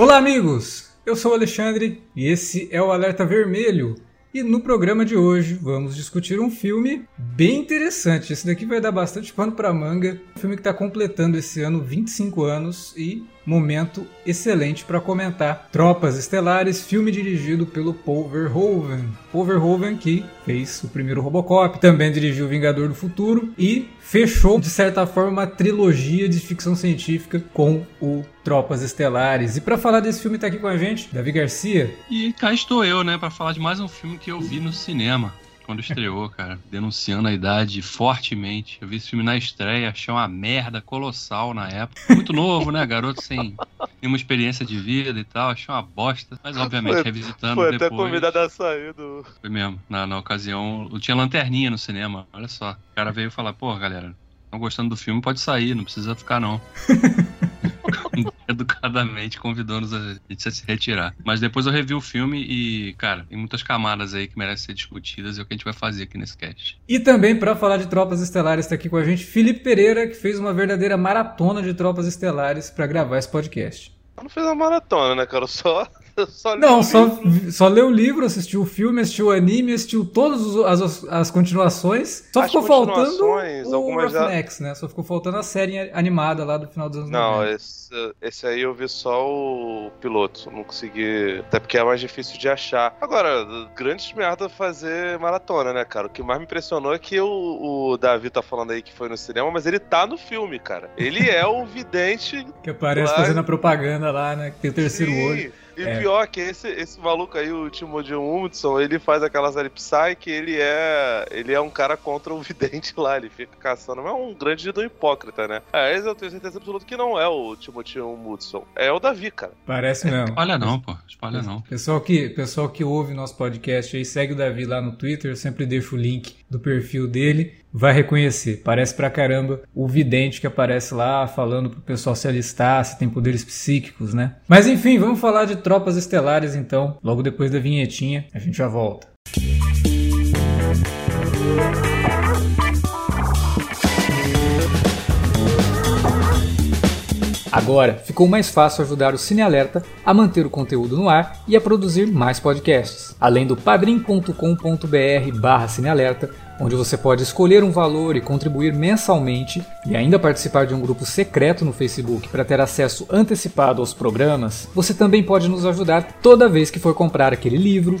Olá, amigos! Eu sou o Alexandre e esse é o Alerta Vermelho. E no programa de hoje vamos discutir um filme bem interessante. Esse daqui vai dar bastante pano para manga. Um filme que está completando esse ano 25 anos e momento excelente para comentar. Tropas Estelares, filme dirigido pelo Paul Verhoeven. Paul Verhoeven que fez o primeiro Robocop, também dirigiu Vingador do Futuro e fechou, de certa forma, uma trilogia de ficção científica com o Tropas Estelares. E para falar desse filme tá aqui com a gente, Davi Garcia. E cá estou eu, né, para falar de mais um filme que eu vi no cinema quando estreou, cara, denunciando a idade fortemente. Eu vi esse filme na estreia, achei uma merda colossal na época. Muito novo, né? Garoto sem nenhuma experiência de vida e tal, achei uma bosta. Mas, obviamente, foi, revisitando foi depois... Foi até convidado a sair do... Foi mesmo. Na, na ocasião, eu tinha lanterninha no cinema, olha só. O cara veio falar, pô, galera, estão gostando do filme, pode sair, não precisa ficar não. educadamente convidando-nos a gente a se retirar. Mas depois eu revi o filme e, cara, tem muitas camadas aí que merecem ser discutidas e é o que a gente vai fazer aqui nesse cast. E também, para falar de Tropas Estelares, está aqui com a gente Felipe Pereira, que fez uma verdadeira maratona de Tropas Estelares para gravar esse podcast. Eu não fez uma maratona, né, cara? Só só não, só, só leu o livro, assistiu o filme, assistiu o anime, assistiu todas as, as continuações. Só as ficou faltando o Roughnex, né? Só ficou faltando a série animada lá do final dos anos Não, esse, esse, aí eu vi só o piloto. Não consegui. Até porque é mais difícil de achar. Agora, grande merda fazer maratona, né, cara? O que mais me impressionou é que o, o Davi tá falando aí que foi no cinema, mas ele tá no filme, cara. Ele é o vidente. que aparece lá... fazendo a propaganda lá, né? Que tem o terceiro Sim. olho. E é. pior que esse, esse maluco aí, o Timothy Hudson, ele faz aquela série Psy que ele é, ele é um cara contra o vidente lá, ele fica caçando, mas é um grande do hipócrita, né? É, esse eu tenho certeza absoluta que não é o Timothy Hudson, é o Davi, cara. Parece mesmo. Espalha não, pô, espalha não. Pessoal que, pessoal que ouve nosso podcast aí, segue o Davi lá no Twitter, eu sempre deixo o link do perfil dele vai reconhecer. Parece pra caramba o vidente que aparece lá falando pro pessoal se alistar, se tem poderes psíquicos, né? Mas enfim, vamos falar de tropas estelares então. Logo depois da vinhetinha, a gente já volta. Agora ficou mais fácil ajudar o Cine Alerta a manter o conteúdo no ar e a produzir mais podcasts. Além do padrim.com.br/barra cinealerta, onde você pode escolher um valor e contribuir mensalmente e ainda participar de um grupo secreto no Facebook para ter acesso antecipado aos programas, você também pode nos ajudar toda vez que for comprar aquele livro,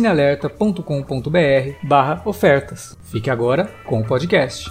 barra ofertas. Fique agora com o podcast.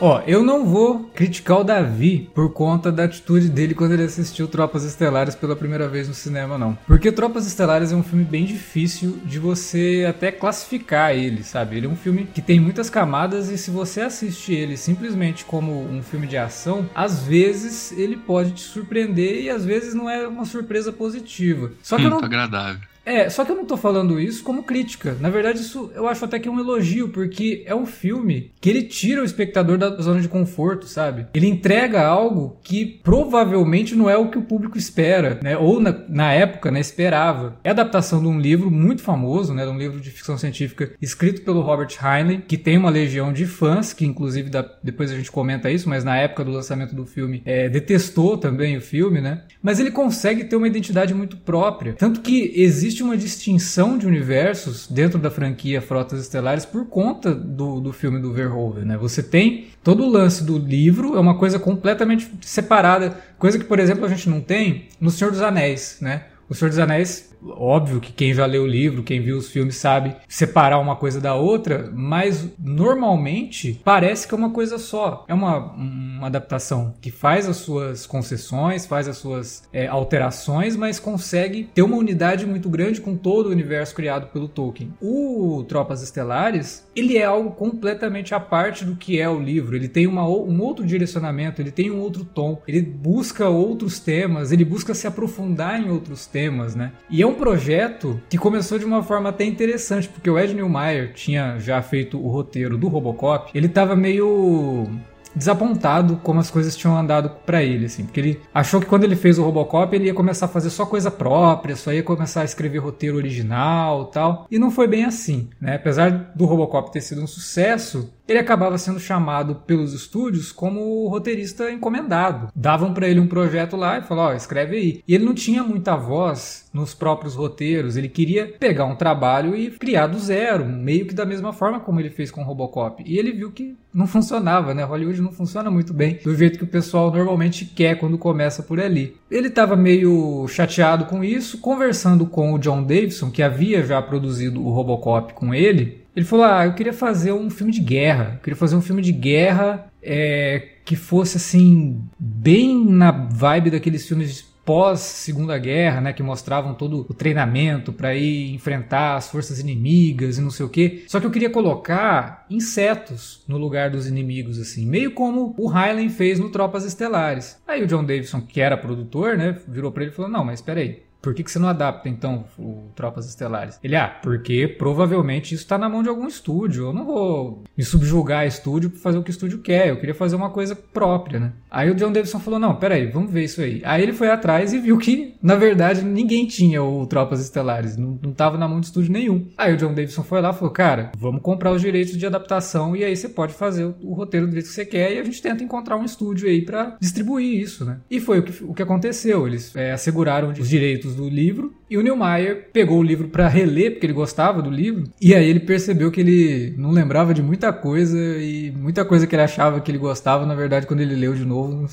Ó, eu não vou criticar o Davi por conta da atitude dele quando ele assistiu Tropas Estelares pela primeira vez no cinema, não. Porque Tropas Estelares é um filme bem difícil de você até classificar ele, sabe? Ele é um filme que tem muitas camadas e se você assiste ele simplesmente como um filme de ação, às vezes ele pode te surpreender e às vezes não é uma surpresa positiva. Só que hum, eu não... agradável. É, só que eu não tô falando isso como crítica. Na verdade, isso eu acho até que é um elogio, porque é um filme que ele tira o espectador da zona de conforto, sabe? Ele entrega algo que provavelmente não é o que o público espera, né? Ou na, na época, né, esperava. É adaptação de um livro muito famoso, né? De um livro de ficção científica escrito pelo Robert Heinlein, que tem uma legião de fãs, que inclusive dá, depois a gente comenta isso, mas na época do lançamento do filme é, detestou também o filme, né? Mas ele consegue ter uma identidade muito própria. Tanto que existe existe uma distinção de universos dentro da franquia Frotas Estelares por conta do, do filme do Verhoeven, né? Você tem todo o lance do livro, é uma coisa completamente separada, coisa que, por exemplo, a gente não tem no Senhor dos Anéis, né? O Senhor dos Anéis Óbvio que quem já leu o livro, quem viu os filmes sabe separar uma coisa da outra, mas normalmente parece que é uma coisa só. É uma, uma adaptação que faz as suas concessões, faz as suas é, alterações, mas consegue ter uma unidade muito grande com todo o universo criado pelo Tolkien. O Tropas Estelares, ele é algo completamente à parte do que é o livro. Ele tem uma, um outro direcionamento, ele tem um outro tom, ele busca outros temas, ele busca se aprofundar em outros temas, né? E é um projeto que começou de uma forma até interessante, porque o Ed Neumeier tinha já feito o roteiro do Robocop, ele estava meio desapontado como as coisas tinham andado para ele, assim, porque ele achou que quando ele fez o Robocop ele ia começar a fazer só coisa própria, só ia começar a escrever roteiro original, tal, e não foi bem assim, né? Apesar do Robocop ter sido um sucesso, ele acabava sendo chamado pelos estúdios como roteirista encomendado. Davam para ele um projeto lá e falavam, ó, oh, escreve aí. E ele não tinha muita voz nos próprios roteiros, ele queria pegar um trabalho e criar do zero, meio que da mesma forma como ele fez com o Robocop. E ele viu que não funcionava, né? Hollywood não funciona muito bem do jeito que o pessoal normalmente quer quando começa por ali. Ele estava meio chateado com isso, conversando com o John Davidson, que havia já produzido o Robocop com ele, ele falou: Ah, eu queria fazer um filme de guerra. Eu queria fazer um filme de guerra é, que fosse assim, bem na vibe daqueles filmes pós Segunda Guerra, né, que mostravam todo o treinamento para ir enfrentar as forças inimigas e não sei o quê. Só que eu queria colocar insetos no lugar dos inimigos assim, meio como o Hyland fez no Tropas Estelares. Aí o John Davidson, que era produtor, né, virou para ele e falou: "Não, mas espera aí. Por que, que você não adapta, então, o Tropas Estelares? Ele, ah, porque provavelmente isso está na mão de algum estúdio. Eu não vou me subjugar a estúdio para fazer o que o estúdio quer. Eu queria fazer uma coisa própria, né? Aí o John Davidson falou: não, peraí, vamos ver isso aí. Aí ele foi atrás e viu que, na verdade, ninguém tinha o Tropas Estelares. Não, não tava na mão de estúdio nenhum. Aí o John Davidson foi lá e falou: cara, vamos comprar os direitos de adaptação e aí você pode fazer o, o roteiro do jeito que você quer e a gente tenta encontrar um estúdio aí para distribuir isso, né? E foi o que, o que aconteceu. Eles é, asseguraram os direitos do livro e o Neumeier pegou o livro para reler porque ele gostava do livro e aí ele percebeu que ele não lembrava de muita coisa e muita coisa que ele achava que ele gostava, na verdade, quando ele leu de novo,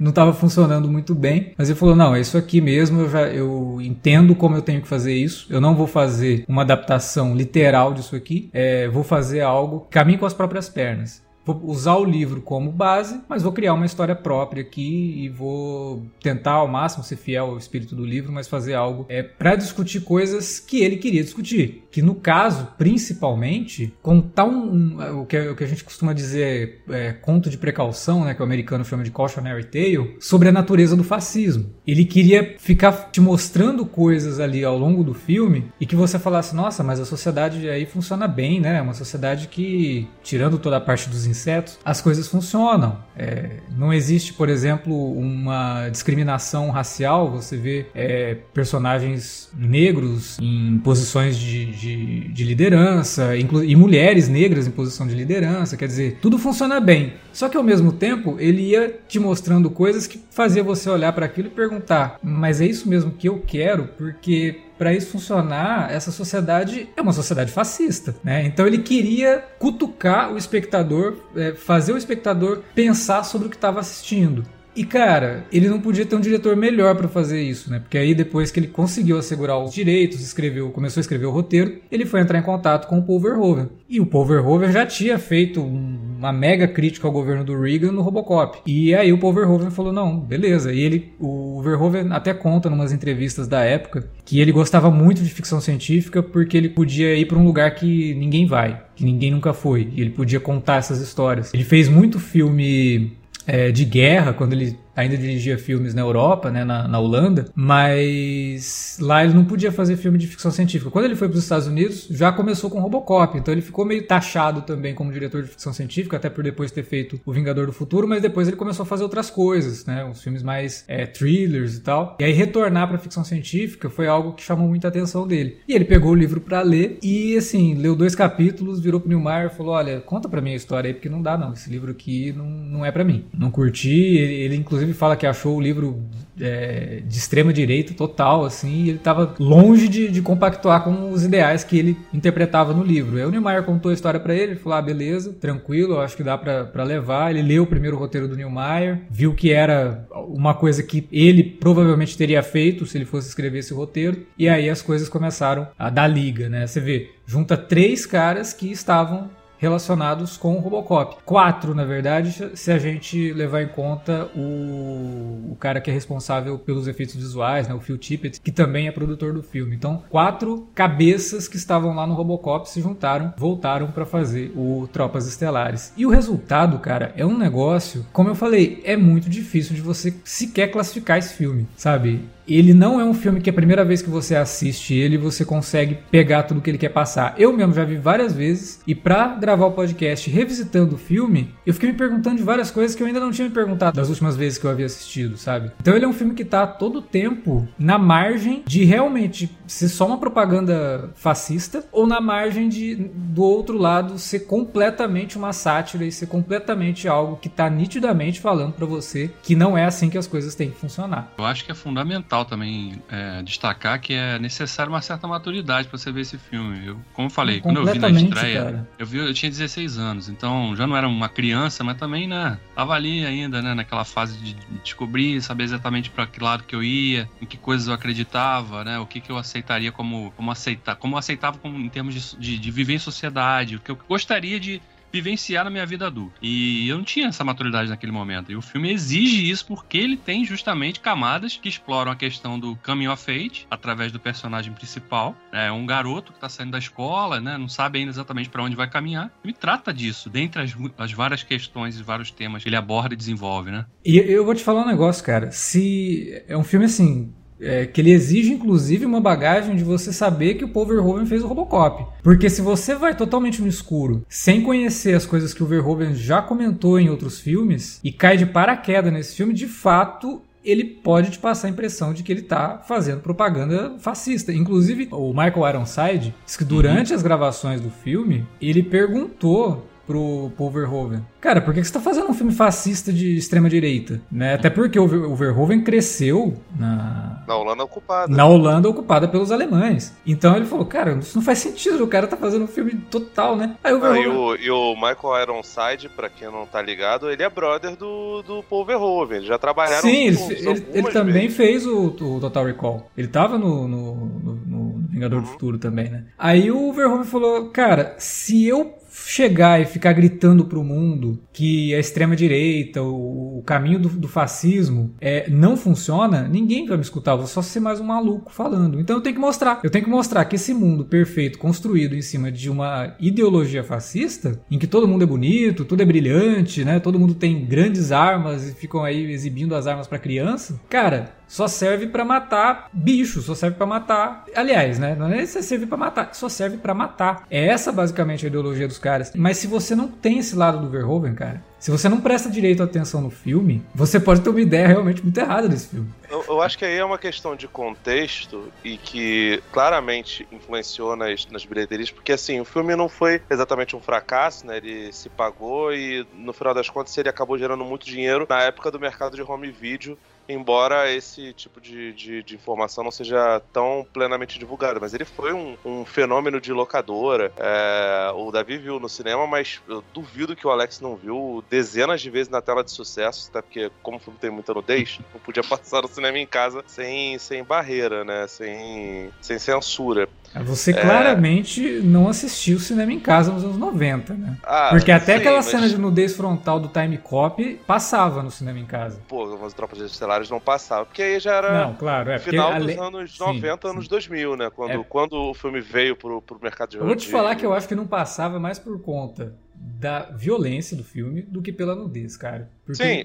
não estava funcionando muito bem. Mas ele falou: "Não, é isso aqui mesmo, eu já eu entendo como eu tenho que fazer isso. Eu não vou fazer uma adaptação literal disso aqui, é, vou fazer algo caminho com as próprias pernas vou usar o livro como base, mas vou criar uma história própria aqui e vou tentar ao máximo ser fiel ao espírito do livro, mas fazer algo é para discutir coisas que ele queria discutir. Que no caso, principalmente, contar um, um o, que, o que a gente costuma dizer é, conto de precaução, né, que o americano chama de cautionary tale, sobre a natureza do fascismo. Ele queria ficar te mostrando coisas ali ao longo do filme e que você falasse, nossa, mas a sociedade aí funciona bem, né? É uma sociedade que, tirando toda a parte dos insetos, as coisas funcionam. É, não existe, por exemplo, uma discriminação racial. Você vê é, personagens negros em posições de, de, de liderança e mulheres negras em posição de liderança. Quer dizer, tudo funciona bem. Só que ao mesmo tempo, ele ia te mostrando coisas que fazia você olhar para aquilo e perguntar: mas é isso mesmo que eu quero? Porque para isso funcionar, essa sociedade é uma sociedade fascista, né? Então ele queria cutucar o espectador, é, fazer o espectador pensar sobre o que estava assistindo. E cara, ele não podia ter um diretor melhor para fazer isso, né? Porque aí depois que ele conseguiu assegurar os direitos, escreveu, começou a escrever o roteiro, ele foi entrar em contato com o Paul Verhoeven. E o Paul Verhoeven já tinha feito uma mega crítica ao governo do Reagan no Robocop. E aí o Paul Verhoeven falou: "Não, beleza". E ele o Verhoeven até conta numas entrevistas da época que ele gostava muito de ficção científica porque ele podia ir para um lugar que ninguém vai, que ninguém nunca foi, e ele podia contar essas histórias. Ele fez muito filme é, de guerra, quando ele ainda dirigia filmes na Europa, né, na, na, Holanda, mas lá ele não podia fazer filme de ficção científica. Quando ele foi para os Estados Unidos, já começou com Robocop, então ele ficou meio taxado também como diretor de ficção científica, até por depois ter feito O Vingador do Futuro, mas depois ele começou a fazer outras coisas, né, uns filmes mais é, thrillers e tal. E aí retornar para ficção científica foi algo que chamou muita atenção dele. E ele pegou o livro para ler e assim, leu dois capítulos, virou pro Newmar e falou: "Olha, conta para mim a história aí porque não dá não, esse livro aqui não, não é para mim. Não curti". Ele, ele inclusive inclusive fala que achou o livro é, de extrema direita total, assim, e ele estava longe de, de, compactuar com os ideais que ele interpretava no livro. Aí o Niemeyer contou a história para ele, ele falou: ah, beleza, tranquilo, acho que dá para levar. Ele leu o primeiro roteiro do Niemeyer, viu que era uma coisa que ele provavelmente teria feito se ele fosse escrever esse roteiro, e aí as coisas começaram a dar liga, né? Você vê, junta três caras que estavam relacionados com o Robocop. Quatro, na verdade, se a gente levar em conta o, o cara que é responsável pelos efeitos visuais, né, o Phil Tippett, que também é produtor do filme. Então, quatro cabeças que estavam lá no Robocop se juntaram, voltaram para fazer o Tropas Estelares. E o resultado, cara, é um negócio, como eu falei, é muito difícil de você sequer classificar esse filme, sabe? Ele não é um filme que a primeira vez que você assiste ele, você consegue pegar tudo que ele quer passar. Eu mesmo já vi várias vezes e para gravar o podcast revisitando o filme, eu fiquei me perguntando de várias coisas que eu ainda não tinha me perguntado das últimas vezes que eu havia assistido, sabe? Então ele é um filme que tá todo tempo na margem de realmente ser só uma propaganda fascista ou na margem de do outro lado ser completamente uma sátira e ser completamente algo que tá nitidamente falando para você que não é assim que as coisas têm que funcionar. Eu acho que é fundamental fundamental também é, destacar que é necessário uma certa maturidade para você ver esse filme. Eu, como eu falei, quando eu vi na estreia, eu vi, eu tinha 16 anos, então já não era uma criança, mas também, né, tava ali ainda, né, naquela fase de descobrir, saber exatamente para que lado que eu ia, em que coisas eu acreditava, né, o que que eu aceitaria como como aceitar, como eu aceitava como, em termos de, de, de viver em sociedade, o que eu gostaria de vivenciar na minha vida adulta. E eu não tinha essa maturidade naquele momento. E o filme exige isso porque ele tem justamente camadas que exploram a questão do coming of age através do personagem principal. É um garoto que está saindo da escola, né? Não sabe ainda exatamente para onde vai caminhar. E trata disso, dentre as, as várias questões e vários temas que ele aborda e desenvolve, né? E eu vou te falar um negócio, cara. Se é um filme assim, é, que ele exige, inclusive, uma bagagem de você saber que o Paul Verhoeven fez o Robocop. Porque se você vai totalmente no escuro, sem conhecer as coisas que o Verhoeven já comentou em outros filmes, e cai de paraquedas nesse filme, de fato, ele pode te passar a impressão de que ele está fazendo propaganda fascista. Inclusive, o Michael Ironside disse que durante uhum. as gravações do filme, ele perguntou pro Paul Verhoeven. Cara, por que você tá fazendo um filme fascista de extrema direita? Né? Até porque o Verhoeven cresceu na... Na Holanda ocupada. Na Holanda ocupada pelos alemães. Então ele falou, cara, isso não faz sentido, o cara tá fazendo um filme total, né? Aí o Verhoeven... ah, e, o, e o Michael Ironside, pra quem não tá ligado, ele é brother do, do Paul Verhoeven, eles já trabalharam Sim, juntos, ele, ele, ele também fez o, o, Total Recall. Ele tava no, no, no, no Vingador uhum. do Futuro também, né? Aí o Verhoeven falou, cara, se eu chegar e ficar gritando pro mundo que a extrema-direita, o, o, caminho do, do fascismo é, não funciona, ninguém vai me escutar. Eu vou só ser mais um maluco falando. Então eu tenho que mostrar. Eu tenho que mostrar que esse mundo perfeito, construído em cima de uma ideologia fascista, em que todo mundo é bonito, tudo é brilhante, né? Todo mundo tem grandes armas e ficam aí exibindo as armas para criança. Cara, só serve para matar bicho, só serve para matar. Aliás, né? Não é nem se serve para matar, só serve para matar. É essa basicamente a ideologia dos caras. Mas se você não tem esse lado do Verhoeven, cara, se você não presta direito atenção no filme, você pode ter uma ideia realmente muito errada desse filme. Eu, eu acho que aí é uma questão de contexto e que claramente influenciou nas, nas bilheterias, porque assim, o filme não foi exatamente um fracasso, né? Ele se pagou e no final das contas ele acabou gerando muito dinheiro na época do mercado de home video embora esse tipo de, de, de, informação não seja tão plenamente divulgado, mas ele foi um, um fenômeno de locadora. É, o Davi viu no cinema, mas eu duvido que o Alex não viu dezenas de vezes na tela de sucesso, até porque, como o filme tem muita nudez, não podia passar no cinema em casa sem, sem barreira, né? Sem, sem censura. Você é... claramente não assistiu cinema em casa nos anos 90, né? Ah, Porque até sim, aquela mas... cena de nudez frontal do Time Cop passava no cinema em casa. Pô, as tropas estelares não passavam. Porque aí já era não, claro, é, final dos ale... anos 90, sim, anos sim. 2000, né? Quando, é... quando o filme veio pro, pro mercado de Eu vou te falar que eu acho que não passava mais por conta da violência do filme do que pela nudez, cara. Porque... Sim,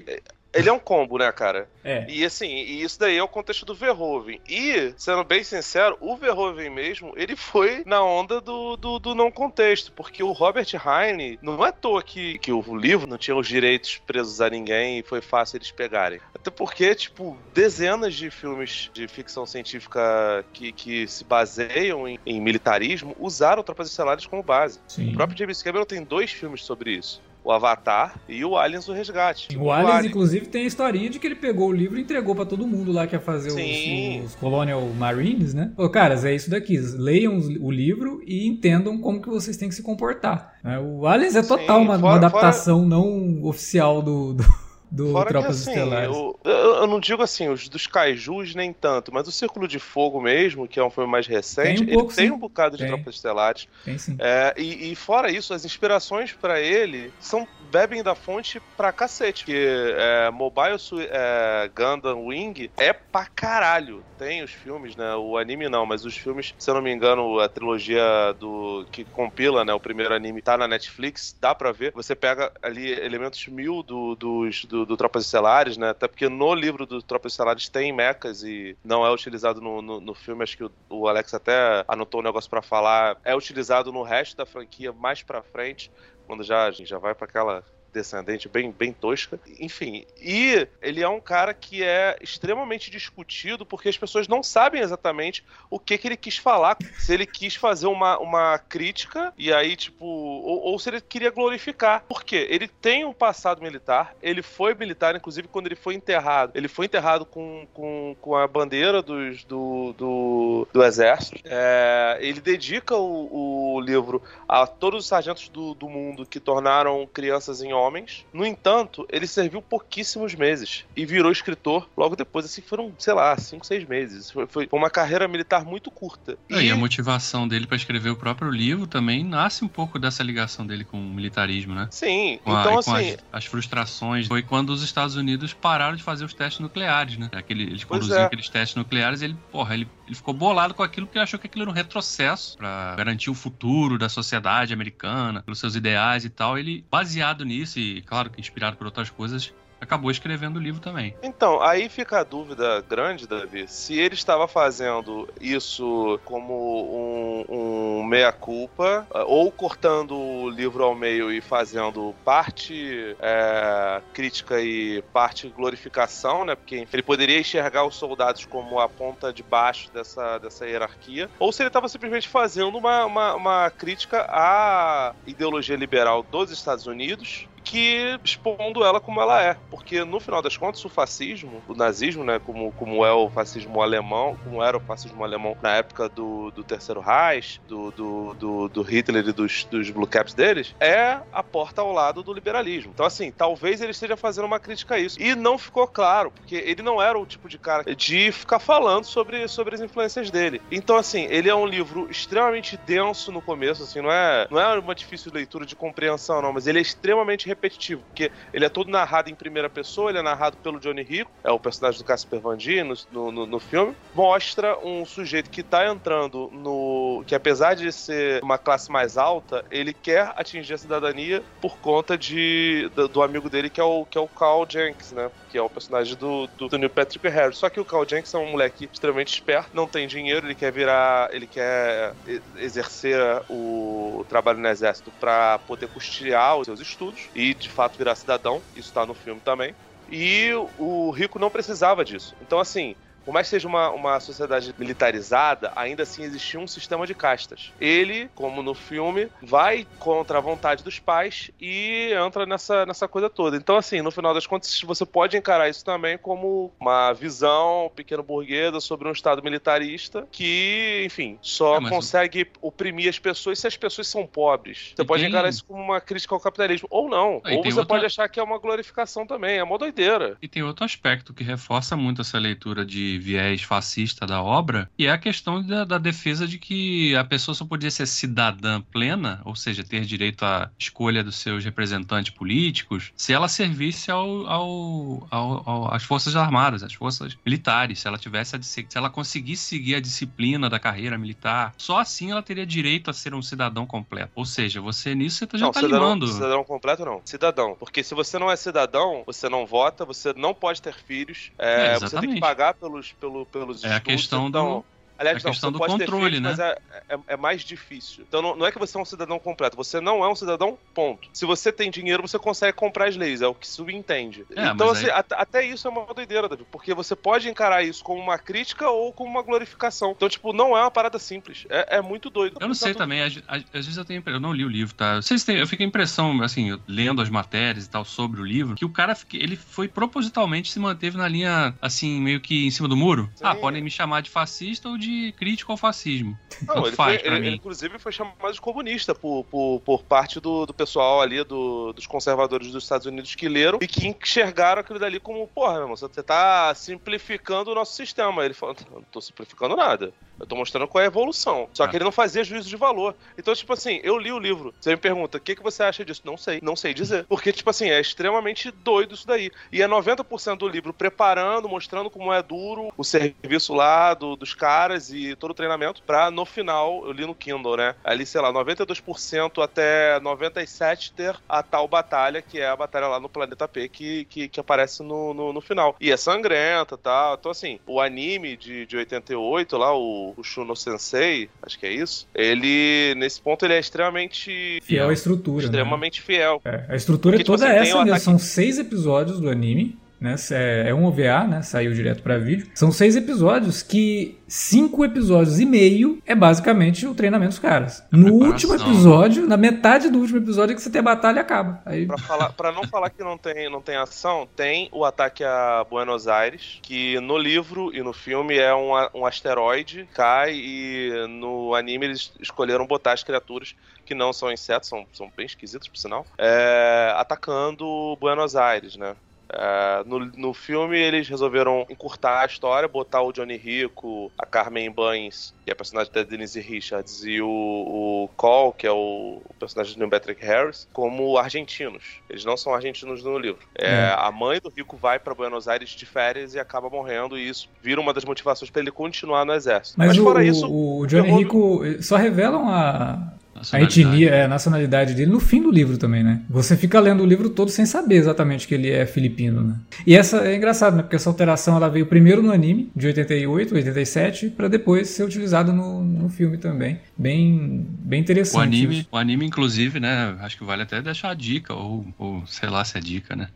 ele é um combo, né, cara? É. E assim, e isso daí é o contexto do Verhoeven. E, sendo bem sincero, o Verhoeven mesmo, ele foi na onda do, do, do não contexto, porque o Robert Heine, não é à toa que, que o livro não tinha os direitos presos a ninguém e foi fácil eles pegarem. Até porque, tipo, dezenas de filmes de ficção científica que, que se baseiam em, em militarismo usaram Tropas Estelares como base. Sim. O próprio James Cameron tem dois filmes sobre isso. O Avatar e o Aliens o Resgate. O, o Aliens, Alien. inclusive, tem a historinha de que ele pegou o livro e entregou para todo mundo lá que ia fazer os, os, Colonial Marines, né? Ô, caras, é isso daqui. Leiam o livro e entendam como que vocês têm que se comportar. É, o Aliens é total Sim, uma, fora, uma, adaptação fora... não oficial do... do do Fora Tropas que, assim, Estelares. Eu, eu, não digo assim, os dos Kaijus nem tanto, mas o Círculo de Fogo mesmo, que é um filme mais recente, tem um pouco, ele tem um bocado de tem. Tropas Estelares. Tem sim. É, e, e, fora isso, as inspirações para ele são bebem da fonte pra cacete. Que é, Mobile é, Gundam Wing é pra caralho. Tem os filmes, né? O anime não, mas os filmes, se eu não me engano, a trilogia do que compila, né? O primeiro anime tá na Netflix, dá pra ver. Você pega ali elementos mil do, dos, do, do Tropas Estelares, né? Até porque no livro do Tropas Estelares tem mechas e não é utilizado no, no, no filme. Acho que o, o, Alex até anotou um negócio para falar. É utilizado no resto da franquia mais pra frente quando já já vai para aquela descendente bem, bem tosca. Enfim, e ele é um cara que é extremamente discutido porque as pessoas não sabem exatamente o que, que ele quis falar. Se ele quis fazer uma, uma crítica e aí, tipo, ou, ou se ele queria glorificar. Por quê? Ele tem um passado militar, ele foi militar, inclusive quando ele foi enterrado. Ele foi enterrado com, com, com a bandeira dos, do, do, do exército. É, ele dedica o, o livro a todos os sargentos do, do mundo que tornaram crianças em homens. No entanto, ele serviu pouquíssimos meses e virou escritor logo depois. Assim, foram, sei lá, cinco, seis meses. Foi, foi uma carreira militar muito curta. E... e a motivação dele para escrever o próprio livro também nasce um pouco dessa ligação dele com o militarismo, né? Sim. Com então, a, assim. As, as, frustrações. Foi quando os Estados Unidos pararam de fazer os testes nucleares, né? Aquele, eles conduziam é. aqueles testes nucleares ele, porra, ele, ele ficou bolado com aquilo porque achou que aquilo era um retrocesso para garantir o futuro da sociedade americana, pelos seus ideais e tal. Ele, baseado nisso, e claro que inspirado por outras coisas, acabou escrevendo o livro também. Então, aí fica a dúvida grande, Davi, se ele estava fazendo isso como um, um meia-culpa, eh, ou cortando o livro ao meio e fazendo parte é, crítica e parte glorificação, né? Porque ele poderia enxergar os soldados como a ponta de baixo dessa, dessa hierarquia, ou se ele estava simplesmente fazendo uma, uma, uma crítica à ideologia liberal dos Estados Unidos que expondo ela como ela é. Porque no final das contas, o fascismo, o nazismo, né, como, como é o fascismo alemão, como era o fascismo alemão na época do, do Terceiro Reich, do, do, do, do Hitler e dos, dos Blue Caps deles, é a porta ao lado do liberalismo. Então, assim, talvez ele esteja fazendo uma crítica a isso. E não ficou claro, porque ele não era o tipo de cara de ficar falando sobre, sobre as influências dele. Então, assim, ele é um livro extremamente denso no começo, assim, não é, não é uma difícil leitura de compreensão, não, mas ele é extremamente repetitivo, porque ele é todo narrado em primeira pessoa, ele é narrado pelo Johnny Rico, é o personagem do Casper Van Dien no, no, no, filme, mostra um sujeito que tá entrando no... que apesar de ser uma classe mais alta, ele quer atingir a cidadania por conta de, do, do amigo dele que é o, que é o Carl Jenks, né? Que é o personagem do, do, do Neil Patrick Harris. Só que o Carl Jenks é um moleque extremamente esperto, não tem dinheiro, ele quer virar, ele quer exercer o, trabalho no exército para poder custear os seus estudos e de fato virar cidadão, isso está no filme também. E o rico não precisava disso. Então, assim, por mais que seja uma, uma sociedade militarizada, ainda assim existia um sistema de castas. Ele, como no filme, vai contra a vontade dos pais e entra nessa, nessa coisa toda. Então, assim, no final das contas, você pode encarar isso também como uma visão pequeno burguesa sobre um Estado militarista que, enfim, só é, consegue oprimir as pessoas se as pessoas são pobres. Você e pode tem... encarar isso como uma crítica ao capitalismo. Ou não. Ah, Ou você outra... pode achar que é uma glorificação também. É uma doideira. E tem outro aspecto que reforça muito essa leitura de viés fascista da obra, e é a questão da, da, defesa de que a pessoa só podia ser cidadã plena, ou seja, ter direito à escolha dos seus representantes políticos, se ela servisse ao, ao, ao, ao às forças armadas, às forças militares, se ela tivesse a, se ela conseguisse seguir a disciplina da carreira militar, só assim ela teria direito a ser um cidadão completo. Ou seja, você nisso você já está limando. Cidadão completo não, cidadão, porque se você não é cidadão, você não vota, você não pode ter filhos, é, é, você tem que pagar pelos, pelo, pelos É a questão então, do Aliás, A não, questão do controle, né? mas é, é- é mais difícil. Então não, não é que você é um cidadão completo, você não é um cidadão, ponto. Se você tem dinheiro, você consegue comprar as leis, é o que subentende. É, então, assim, aí- at- até isso é uma doideira, Davi, porque você pode encarar isso como uma crítica ou como uma glorificação. Então, tipo, não é uma parada simples. É, é muito doido. Eu não sei Tanto- também, às, às- vezes eu tenho eu não li o livro, tá? Vocês têm, eu fico a impressão, assim, eu lendo as matérias e tal sobre o livro, que o cara ele foi propositalmente se manteve na linha assim, meio que em cima do muro. Sim. Ah, podem me chamar de fascista ou de crítico ao fascismo. Não, ele, faz foi, ele- mim. inclusive foi chamado de comunista por, por, por parte do, do pessoal ali, do- dos conservadores dos Estados Unidos que leram e que enxergaram aquilo dali como, porra, meu irmão, você tá simplificando o nosso sistema. Ele falou, não tô simplificando nada. Eu tô mostrando qual é a evolução. Só Ah. que ele não fazia juízo de valor. Então, tipo assim, eu li o livro. Você me pergunta, o que, que você acha disso? Não sei. Não sei dizer. Porque, tipo assim, é extremamente doido isso daí. E é 90% do livro preparando, mostrando como é duro o serviço lá do- dos caras e todo o treinamento pra no final, eu li no Kindle, né? Ali, sei lá, 92% até 97% ter a tal batalha, que é a batalha lá no planeta P que, que, que aparece no, no, no final. E é sangrenta e tal. Então, assim, o anime de, de 88 lá, o, o Shuno Sensei, acho que é isso, ele, nesse ponto, ele é extremamente... Fiel à estrutura. né? Extremamente fiel. É, a estrutura Porque, é toda tipo assim, essa mesmo. ataque- São seis episódios do anime. Né? É, é um OVA, né? Saiu direto pra vídeo. São seis episódios que cinco episódios e meio é basicamente o treinamento dos caras. No último episódio, na metade do último episódio, é que você tem a batalha e acaba. Aí Pra, falar, pra não falar que não tem, não tem ação, tem o ataque a Buenos Aires, que no livro e no filme é um, um asteroide, cai e no anime eles escolheram botar as criaturas que não são insetos, são, são bem esquisitos por sinal, é, atacando Buenos Aires, né? É, no, no filme eles resolveram encurtar a história, botar o Johnny Rico, a Carmen Baines, que é a personagem da Denise Richards, e o, o Cole, que é o, o personagem do Patrick Harris, como argentinos. Eles não são argentinos no livro. É, É. A mãe do Rico vai pra Buenos Aires de férias e acaba morrendo, e isso vira uma das motivações pra ele continuar no exército. Mas, o, fora isso, o Johnny Rico só revelam a, a etnia, é, a nacionalidade dele no fim do livro também, né? Você fica lendo o livro todo sem saber exatamente que ele é filipino, né? E essa é engraçado, né? Porque essa alteração ela veio primeiro no anime, de 88, 87, pra depois ser utilizada no, no filme também. Bem, bem interessante. O anime, isso. o anime, inclusive, né? Acho que vale até deixar a dica, ou, ou sei lá se é dica, né?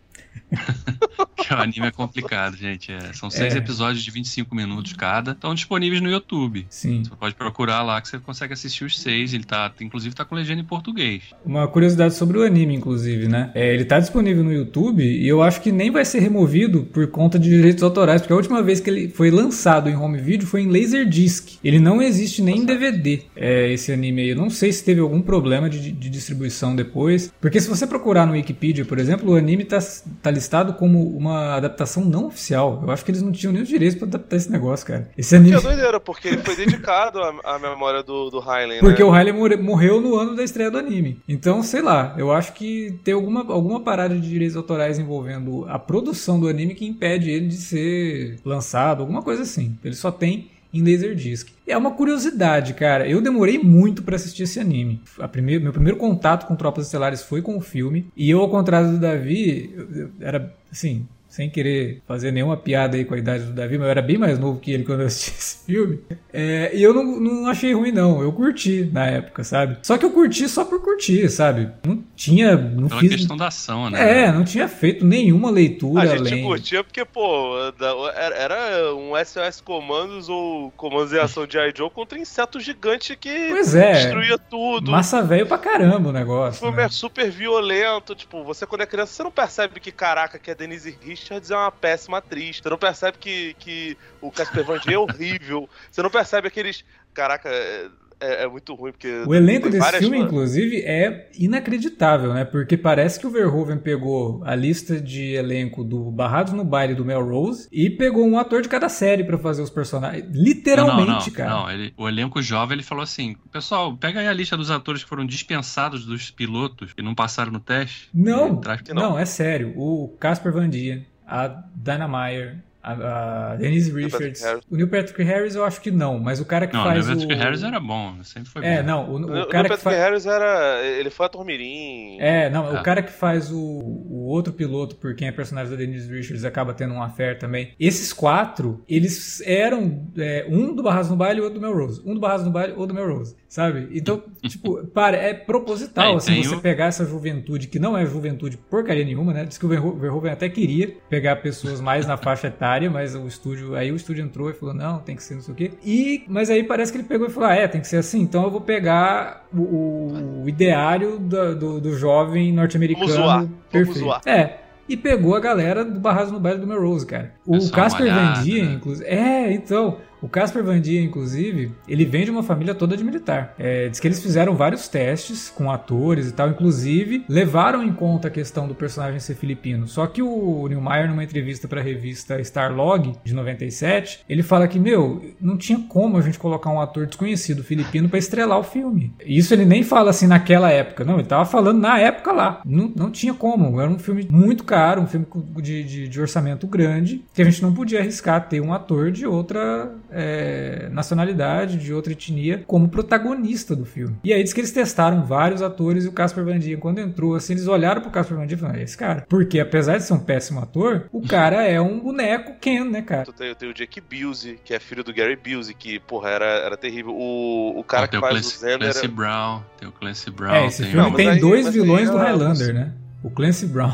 que o anime é complicado, gente. é, são seis É. episódios de 25 minutos cada. Estão disponíveis no YouTube. Sim. Você pode procurar lá que você consegue assistir os seis. Ele tá, inclusive, tá com legenda em português. Uma curiosidade sobre o anime, inclusive, né? É, ele tá disponível no YouTube e eu acho que nem vai ser removido por conta de direitos autorais, porque a última vez que ele foi lançado em home video foi em Laserdisc. Ele não existe nem em DVD, é, esse anime aí. Eu não sei se teve algum problema de, de distribuição depois, porque se você procurar no Wikipedia, por exemplo, o anime tá, tá listado como uma adaptação não oficial. Eu acho que eles não tinham nem os direitos pra adaptar esse negócio, cara. Esse Que anime... é doideira, porque ele foi dedicado à, à memória do, do Heinlein, Porque né? o morre- morreu no ano da estreia do anime. Então, sei lá, eu acho que tem alguma, alguma parada de direitos autorais envolvendo a produção do anime que impede ele de ser lançado, alguma coisa assim. Ele só tem em Laserdisc. É uma curiosidade, cara. Eu demorei muito pra assistir esse anime. Meu primeiro contato com Tropas Estelares foi com o filme. E eu, ao contrário do Davi, eu- eu era assim. Sem querer fazer nenhuma piada aí com a idade do Davi, mas eu era bem mais novo que ele quando eu assisti esse filme. É, e eu não, não achei ruim, não. Eu curti na época, sabe? Só que eu curti só por curtir, sabe? Não tinha. Não Pela fiz. questão da ação, né? É, não tinha feito nenhuma leitura A gente além. curtia porque, pô, era, um SOS Comandos ou Comandos em Ação de I. Joe contra inseto gigante que Pois é. destruía tudo. Massa velho pra caramba o O negócio. filme né? é super violento, tipo, você quando é criança, você não percebe que, caraca, que a Denise Richards é uma péssima atriz. Você não percebe que, que o Casper Van Dien é horrível. Você não percebe aqueles... Caraca, é, é- é muito ruim, porque... O elenco desse filme, inclusive, é inacreditável, né? Porque parece que o Verhoeven pegou a lista de elenco do Barrados no Baile do Melrose e pegou um ator de cada série pra fazer os personagens. Literalmente, não, não, cara. Não, ele- o elenco jovem ele falou assim: pessoal, pega aí a lista dos atores que foram dispensados dos pilotos e não passaram no teste. Não, traz- que não, não. é sério. O Casper Van Dien, a Dana Meyer, A, a Denise Richards. O Neil Patrick Harris eu acho que não, mas o cara que Não, o faz Patrick o... Harris era bom, sempre foi É, bom. não, o, o O, cara o que Patrick faz... Harris era. Ele foi ator mirim. É, não, o Ah. cara que faz o, o outro piloto, por quem é personagem da Denise Richards, acaba tendo um affair também. Esses quatro, eles eram é, um do Barras no Baile e outro do Melrose. Um do Barras no Baile ou do Melrose, sabe? Então, tipo, para, é proposital, É, e assim, você o- pegar essa juventude, que não é juventude porcaria nenhuma, né? Diz que o Verho- Verhoeven até queria pegar pessoas mais na faixa etária, mas o estúdio, aí o estúdio entrou e falou, não, tem que ser não sei o quê. E, mas aí parece que ele pegou e falou, ah, é, tem que ser assim, então eu vou pegar o, o- o ideário da- do, do jovem norte-americano perfeito. É. E pegou a galera do Barraso no Baile do Melrose, cara. O Pessoal Casper Van Dien, né? inclusive. É, então. O Casper Van Dien, inclusive, ele vem de uma família toda de militar. É, diz que eles fizeram vários testes com atores e tal, inclusive levaram em conta a questão do personagem ser filipino. Só que o Neil Meyer, numa entrevista para a revista Starlog, de 97, ele fala que, meu, não tinha como a gente colocar um ator desconhecido filipino para estrelar o filme. Isso ele nem fala assim naquela época, não, ele tava falando na época lá. Não, não tinha como, era um filme muito caro, um filme de, de, de orçamento grande, que a gente não podia arriscar ter um ator de outra é, nacionalidade, de outra etnia, como protagonista do filme. E aí diz que eles testaram vários atores e o Casper Van Dien, quando entrou, assim, eles olharam pro Casper Van Dien e falaram, é esse cara. Porque apesar de ser um péssimo ator, o cara é um boneco Ken, né, cara? Tem, tem o Jake Busey, que é filho do Gary Busey, que, porra, era, era terrível. O, o cara que tem o faz Clancy, o. Clancy Brown, tem o Clancy Brown. É, esse tem filme tem aí- dois mas aí vilões do é- Highlander, né? O Clancy Brown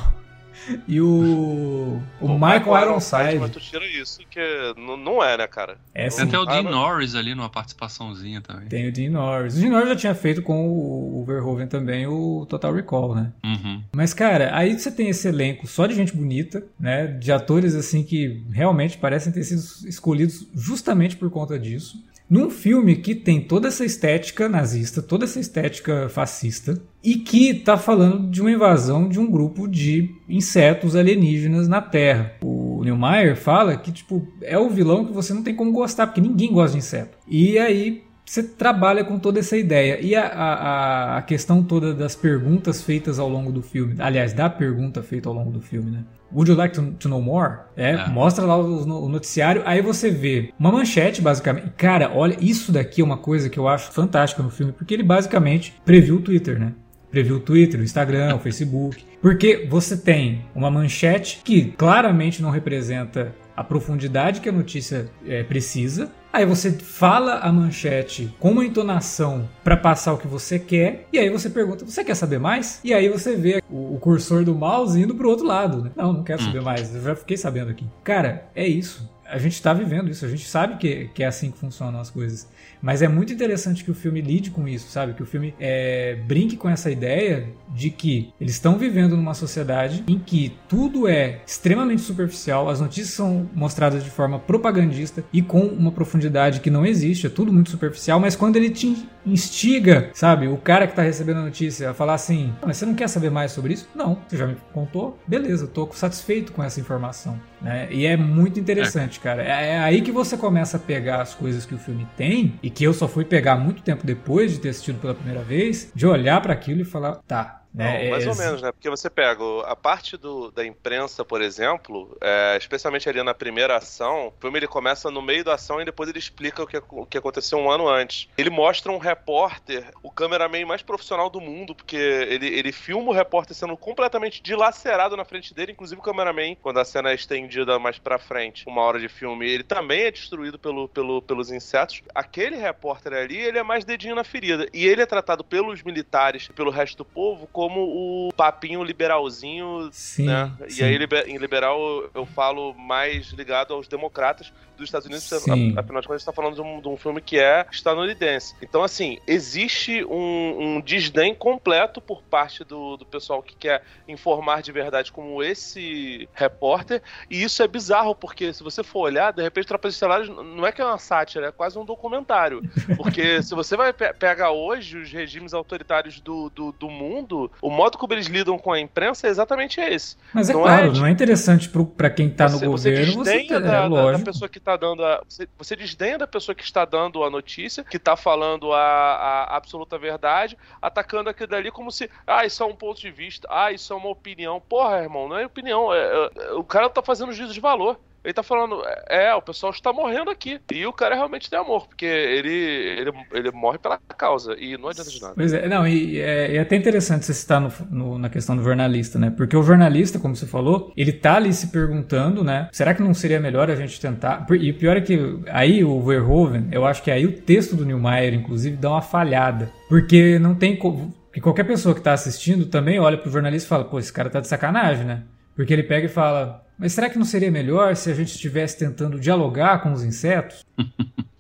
e o, o Michael Ironside. Mas tu tira isso, que não, não é, né, cara? É Tem até o Dean Norris ali numa participaçãozinha também. Tem o Dean Norris. O Dean Norris já tinha feito com o o Verhoeven também o Total Recall, né? Uhum. Mas, cara, aí você tem esse elenco só de gente bonita, né? De atores, assim, que realmente parecem ter sido escolhidos justamente por conta disso. Num filme que tem toda essa estética nazista, toda essa estética fascista, e que tá falando de uma invasão de um grupo de insetos alienígenas na Terra. O Neil Meyer fala que, tipo, é o vilão que você não tem como gostar, porque ninguém gosta de inseto. E aí você trabalha com toda essa ideia. E a, a, a questão toda das perguntas feitas ao longo do filme, aliás, da pergunta feita ao longo do filme, né? Would you like to, to know more? É, É. mostra lá o, o noticiário, aí você vê uma manchete, basicamente. Cara, olha, isso daqui é uma coisa que eu acho fantástica no filme, porque ele basicamente previu o Twitter, né? Previu o Twitter, o Instagram, o Facebook. Porque você tem uma manchete que claramente não representa a profundidade que a notícia é, precisa. Aí você fala a manchete com uma entonação para passar o que você quer, e aí você pergunta: você quer saber mais? E aí você vê o, o cursor do mouse indo pro outro lado, né? Não, não quero saber mais, eu já fiquei sabendo aqui. Cara, é isso. A gente tá vivendo isso, a gente sabe que, que é assim que funcionam as coisas. Mas é muito interessante que o filme lide com isso, sabe? Que o filme é, brinque com essa ideia de que eles estão vivendo numa sociedade em que tudo é extremamente superficial, as notícias são mostradas de forma propagandista e com uma profundidade que não existe, é tudo muito superficial, mas quando ele te instiga, sabe, o cara que tá recebendo a notícia a falar assim: "Ah, mas você não quer saber mais sobre isso? Não, você já me contou? Beleza, eu tô satisfeito com essa informação. Né? E é muito interessante, cara. É, é aí que você começa a pegar as coisas que o filme tem e que eu só fui pegar muito tempo depois de ter assistido pela primeira vez, de olhar para aquilo e falar, tá. Né? Não, mais é, ou menos, né? Porque você pega a parte do, da imprensa, por exemplo, é, especialmente ali na primeira ação, o filme ele começa no meio da ação e depois ele explica o que, o que aconteceu um ano antes. Ele mostra um repórter, o cameraman mais profissional do mundo, porque ele, ele filma o repórter sendo completamente dilacerado na frente dele, inclusive o cameraman, quando a cena é estendida mais pra frente, uma hora de filme, ele também é destruído pelo, pelo, pelos insetos. Aquele repórter ali, ele é mais dedinho na ferida. E ele é tratado pelos militares e pelo resto do povo como o papinho liberalzinho, Sim, né? sim. E aí em liberal eu- falo mais ligado aos democratas dos Estados Unidos, Sim. afinal de contas está falando de um, de um filme que é estadunidense. Então, assim, existe um, um desdém completo por parte do, do pessoal que quer informar de verdade, como esse repórter, e isso é bizarro, porque se você for olhar, de repente Tropas Estelares não é que é uma sátira, é quase um documentário. Porque se você vai pe pegar hoje os regimes autoritários do, do, do mundo, o modo como eles lidam com a imprensa é exatamente esse. Mas é não claro, é de- não é interessante pro, pra quem tá você, no você governo, você desdenha é da, da- da lógico. pessoa que tá dando a. Você, você desdenha da pessoa que está dando a notícia, que tá falando a, a absoluta verdade, atacando aquilo dali como se. Ah, isso é um ponto de vista, ah, isso é uma opinião. Porra, irmão, não é opinião. é- é- o cara tá fazendo juízo de valor. Ele tá falando, é, o pessoal está morrendo aqui. E o cara realmente tem amor, porque ele, ele, ele morre pela causa e não adianta de nada. Pois é, não, e é, é até interessante você citar no, no, na questão do jornalista, né? Porque o jornalista, como você falou, ele tá ali se perguntando, né? Será que não seria melhor a gente tentar. E o pior é que aí o Verhoeven, eu acho que aí o texto do Neumeier, inclusive, dá uma falhada. Porque não tem. Porque qualquer pessoa que tá assistindo também olha pro jornalista e fala, pô, esse cara tá de sacanagem, né? Porque ele pega e fala: Mas será que não seria melhor se a gente estivesse tentando dialogar com os insetos?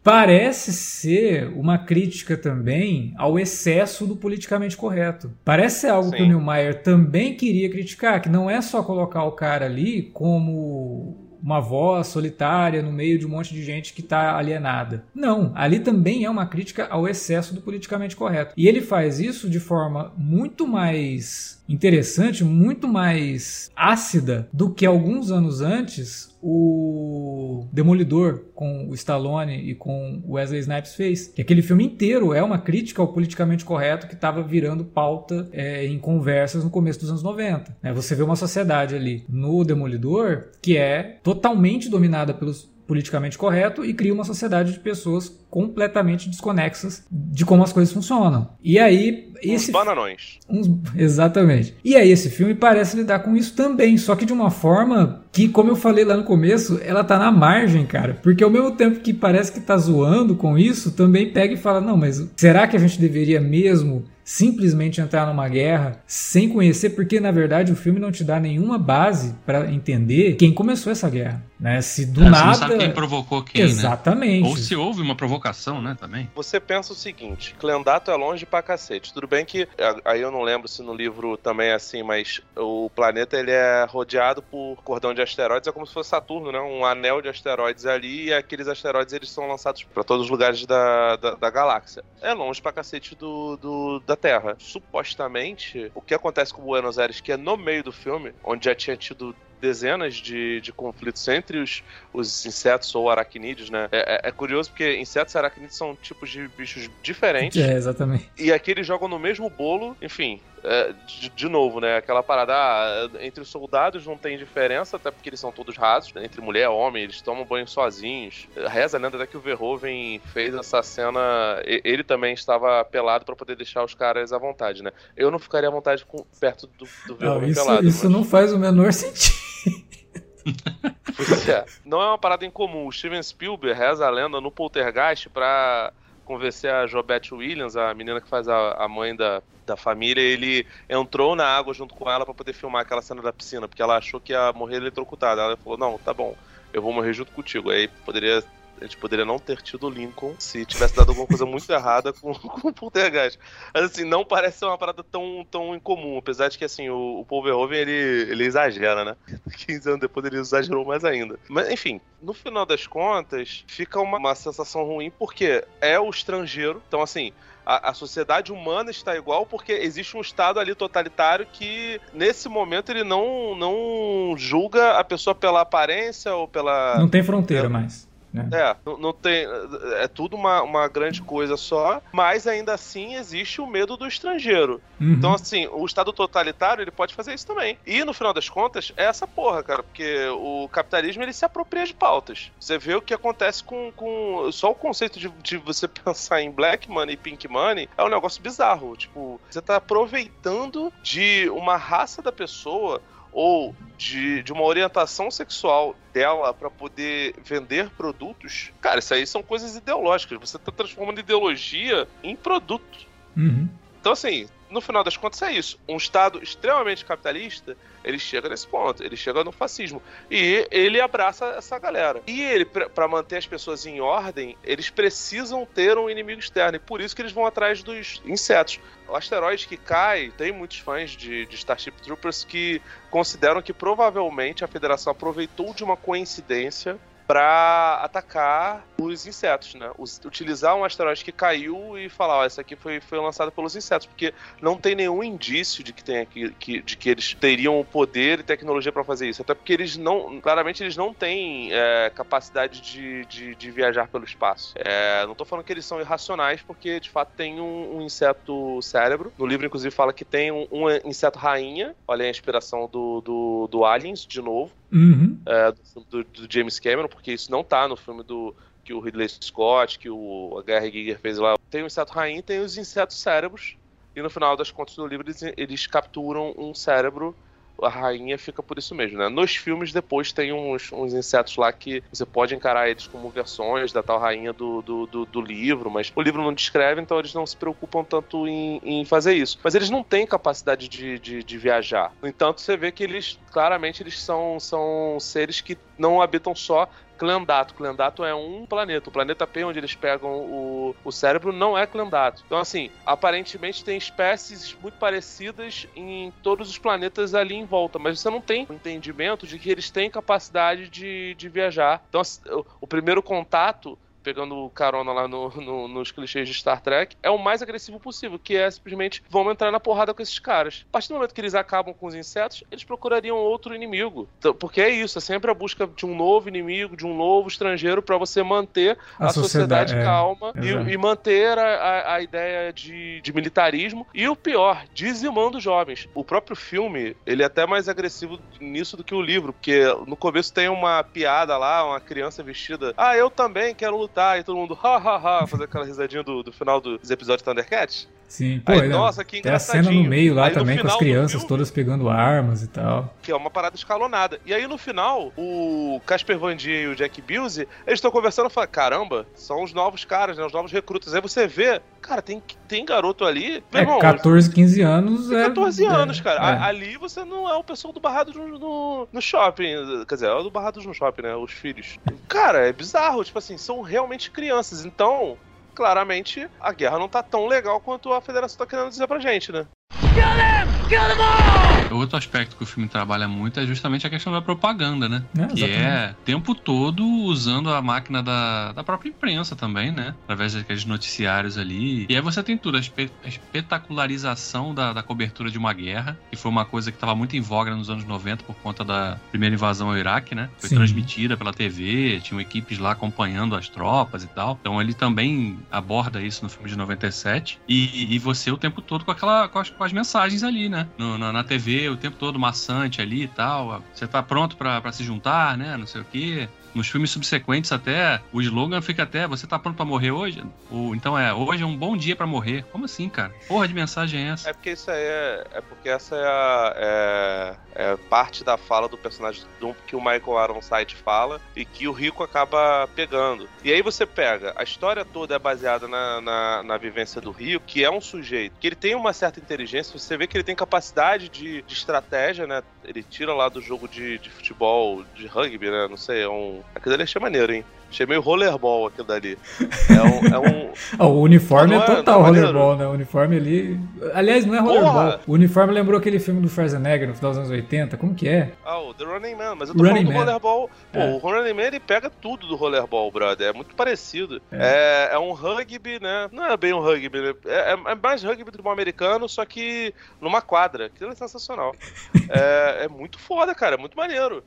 Parece ser uma crítica também ao excesso do politicamente correto. Parece ser algo Sim. que o Neumeier também queria criticar, que não é só colocar o cara ali como uma voz solitária no meio de um monte de gente que está alienada. Não, ali também é uma crítica ao excesso do politicamente correto. E ele faz isso de forma muito mais interessante, muito mais ácida do que alguns anos antes o Demolidor com o Stallone e com o Wesley Snipes fez. Que aquele filme inteiro é uma crítica ao politicamente correto que estava virando pauta é, em conversas no começo dos anos 90. É, você vê uma sociedade ali no Demolidor que é totalmente dominada pelos politicamente correto e cria uma sociedade de pessoas completamente desconexas de como as coisas funcionam. E aí esse uns bananões. Uns, exatamente. E aí esse filme parece lidar com isso também, só que de uma forma que, como eu falei lá no começo, ela tá na margem, cara. Porque ao mesmo tempo que parece que tá zoando com isso, também pega e fala: "Não, mas será que a gente deveria mesmo simplesmente entrar numa guerra sem conhecer, porque na verdade o filme não te dá nenhuma base para entender quem começou essa guerra. Né? Se do é, nada. Você não sabe quem provocou quem. Né? Exatamente. Né? Ou se houve uma provocação, né? Também. Você pensa o seguinte: Clendato é longe pra cacete. Tudo bem que. Aí eu não lembro se no livro também é assim, mas o planeta ele é rodeado por cordão de asteroides. É como se fosse Saturno, né? Um anel de asteroides ali. E aqueles asteroides eles são lançados para todos os lugares da, da, da, galáxia. É longe pra cacete do, do, da Terra. Supostamente, o que acontece com Buenos Aires, que é no meio do filme, onde já tinha tido dezenas de, de conflitos entre os, os insetos ou aracnídeos, né? É, é, é, curioso porque insetos e aracnídeos são tipos de bichos diferentes. É, exatamente. E aqui eles jogam no mesmo bolo, enfim. É, de, de, novo, né? Aquela parada, ah, entre os soldados não tem diferença, até porque eles são todos rasos, né? entre mulher e homem, eles tomam banho sozinhos. Reza a lenda até que o Verhoeven fez essa cena, ele também estava pelado para poder deixar os caras à vontade, né? Eu não ficaria à vontade com, perto do, do Verhoeven não, isso, pelado. Isso mas... não faz o menor sentido. é. Não é uma parada incomum. O Steven Spielberg reza a lenda no Poltergeist pra convencer a Jobette Williams, a menina que faz a, a mãe da, da família, ele entrou na água junto com ela para poder filmar aquela cena da piscina, porque ela achou que ia morrer eletrocutada. Ela falou: Não, tá bom, eu vou morrer junto contigo. Aí poderia a gente poderia não ter tido o Lincoln se tivesse dado alguma coisa muito errada com, com o Poltergeist. Assim, não parece ser uma parada tão, tão incomum, apesar de que assim, o, o Paul Verhoeven, ele, ele exagera, né? 15 anos depois ele exagerou mais ainda. Mas enfim, no final das contas, fica uma, uma sensação ruim porque é o estrangeiro, então assim, a, a, sociedade humana está igual porque existe um Estado ali totalitário que, nesse momento, ele não, não julga a pessoa pela aparência ou pela. Não tem fronteira mais. Né? É, não, não, tem. É tudo uma, uma grande coisa só, mas ainda assim existe o medo do estrangeiro. Uhum. Então, assim, o Estado totalitário ele pode fazer isso também. E no final das contas, é essa porra, cara, porque o capitalismo ele se apropria de pautas. Você vê o que acontece com. com só o conceito de, de você pensar em black money e pink money é um negócio bizarro. Tipo, você tá aproveitando de uma raça da pessoa ou de, de uma orientação sexual dela para poder vender produtos, cara, isso aí são coisas ideológicas. Você está transformando ideologia em produto. Uhum. Então, assim, no final das contas é isso. Um Estado extremamente capitalista, ele chega nesse ponto, ele chega no fascismo. E ele abraça essa galera. E ele, para manter as pessoas em ordem, eles precisam ter um inimigo externo. E por isso que eles vão atrás dos insetos. O asteroide que cai, tem muitos fãs de, de Starship Troopers que consideram que provavelmente a Federação aproveitou de uma coincidência para atacar os insetos, né? utilizar um asteroide que caiu e falar, ó, essa aqui foi, foi lançada pelos insetos, porque não tem nenhum indício de que, tem aqui, que, de que eles teriam o poder e tecnologia para fazer isso. Até porque eles não, claramente eles não têm é, capacidade de, de, de, viajar pelo espaço. É, não tô falando que eles são irracionais, porque de fato tem um, um inseto cérebro. No livro, inclusive, fala que tem um, um inseto rainha. Olha a inspiração do, do, do Aliens, de novo. Uhum. é, do, do, James Cameron, porque isso não tá no filme do que o Ridley Scott, que o H.R. Giger fez lá. Tem o inseto rainha tem os insetos cérebros. E no final das contas do livro eles, eles capturam um cérebro a rainha fica por isso mesmo, né? Nos filmes, depois tem uns, uns insetos lá que você pode encarar eles como versões da tal rainha do, do, do, do livro, mas o livro não descreve, então eles não se preocupam tanto em, em fazer isso. Mas eles não têm capacidade de, de, de, viajar. No entanto, você vê que eles, claramente, eles são, são seres que não habitam só Clendato. Clendato é um planeta. O planeta P, onde eles pegam o, o cérebro, não é Clendato. Então, assim, aparentemente tem espécies muito parecidas em todos os planetas ali em volta, mas você não tem entendimento de que eles têm capacidade de, de viajar. Então, o, o primeiro contato pegando carona lá no, no, nos clichês de Star Trek, é o mais agressivo possível, que é simplesmente vamos entrar na porrada com esses caras. A partir do momento que eles acabam com os insetos, eles procurariam outro inimigo. Então, porque é isso, é sempre a busca de um novo inimigo, de um novo estrangeiro, para você manter a, a sociedade, sociedade é, calma e, e, manter a, a, ideia de, de, militarismo. E o pior, dizimando jovens. O próprio filme, ele é até mais agressivo nisso do que o livro, porque no começo tem uma piada lá, uma criança vestida. Ah, eu também quero lutar lutar e todo mundo, ha, ha, ha, fazer aquela risadinha do, do final dos episódios de Thundercats. Sim, pô, Aí, nossa, que Tem a cena no meio lá aí, também com as crianças filme, todas pegando armas e tal. Que é uma parada escalonada. E aí no final, o Casper Van Dien e o Jack Busey, eles estão conversando e falam, caramba, são os novos caras, né, os novos recrutas. Aí você vê, cara, tem, tem garoto ali... É, irmão, 14, 15 anos é... 14 anos, cara. É. Ali você não é o pessoal do Barrados no, no, no, shopping, quer dizer, é o do Barrados no shopping, né, os filhos. Cara, é bizarro, tipo assim, são realmente crianças. Então, claramente a guerra não tá tão legal quanto a federação tá querendo dizer pra gente, né? Kill them! Kill them all! Outro aspecto que o filme trabalha muito é justamente a questão da propaganda, né? É, que é o tempo todo usando a máquina da, da própria imprensa também, né? Através daqueles noticiários ali. E aí você tem tudo, a, espe a espetacularização da, da, cobertura de uma guerra, que foi uma coisa que estava muito em voga nos anos 90 por conta da primeira invasão ao Iraque, né? Foi Sim. transmitida pela TV, tinham equipes lá acompanhando as tropas e tal. Então ele também aborda isso no filme de 97. E, e você o tempo todo com aquela com as, com as mensagens ali, né? No, na, na TV o tempo todo maçante ali e tal. Você tá pronto para se juntar, né? Não sei o quê. Nos filmes subsequentes até, o slogan fica até, você tá pronto pra morrer hoje? Ou então é, hoje é um bom dia para morrer. Como assim, cara? Porra de mensagem é essa? É porque isso aí é, é porque essa é, a, é, é parte da fala do personagem do que o Michael Ironside fala e que o Rico acaba pegando. E aí você pega, a história toda é baseada na, na, na vivência do Rico, que é um sujeito que ele tem uma certa inteligência, você vê que ele tem capacidade de, de estratégia, né? Ele tira lá do jogo de, de futebol, de rugby, né? Não sei, é um Aquilo ali achei maneiro, hein? Achei meio rollerball aquilo dali. É um. É um... o uniforme é, é total é rollerball, né? O uniforme ali. Aliás, não é rollerball. Porra. O uniforme lembrou aquele filme do Schwarzenegger no final dos anos 80. Como que é? Ah, o The Running Man. Mas eu tô Running falando Man. do rollerball. Pô, é. o Running Man ele pega tudo do rollerball, brother. É muito parecido. É, é, é um rugby, né? Não é bem um rugby, né? É, é mais rugby do futebol americano, só que numa quadra. Aquilo é sensacional. é, muito foda, cara. É muito maneiro.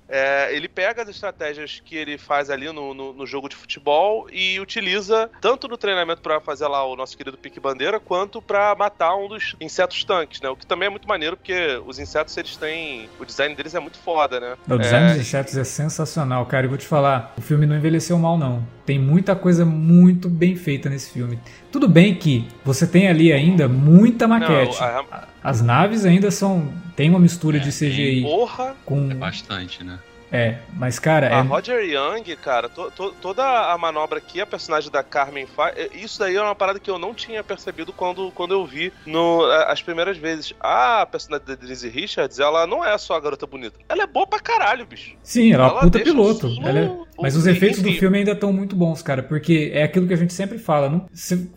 Ele pega as estratégias que ele faz ali no, no, no jogo de futebol e utiliza tanto no treinamento para fazer lá o nosso querido pique bandeira, quanto para matar um dos insetos tanques, né? O que também é muito maneiro, porque os insetos eles têm. O design deles é muito foda, né? O design é... dos insetos é sensacional, cara. E vou te falar, o filme não envelheceu mal, não. Tem muita coisa muito bem feita nesse filme. Tudo bem que você tem ali ainda muita maquete. Não, a... As naves ainda são. Tem uma mistura é, de CGI. Porra! Com... É bastante, né? É, mas cara. A é... Roger Young, cara, to, to, toda a manobra que a personagem da Carmen faz, é, isso daí é uma parada que eu não tinha percebido quando, quando eu vi no, as primeiras vezes. A personagem da Denise Richards, ela não é só a garota bonita. Ela é boa pra caralho, bicho. Sim, ela, é uma puta piloto. É... Mas os efeitos do filme ainda estão muito bons, cara, porque é aquilo que a gente sempre fala. Não...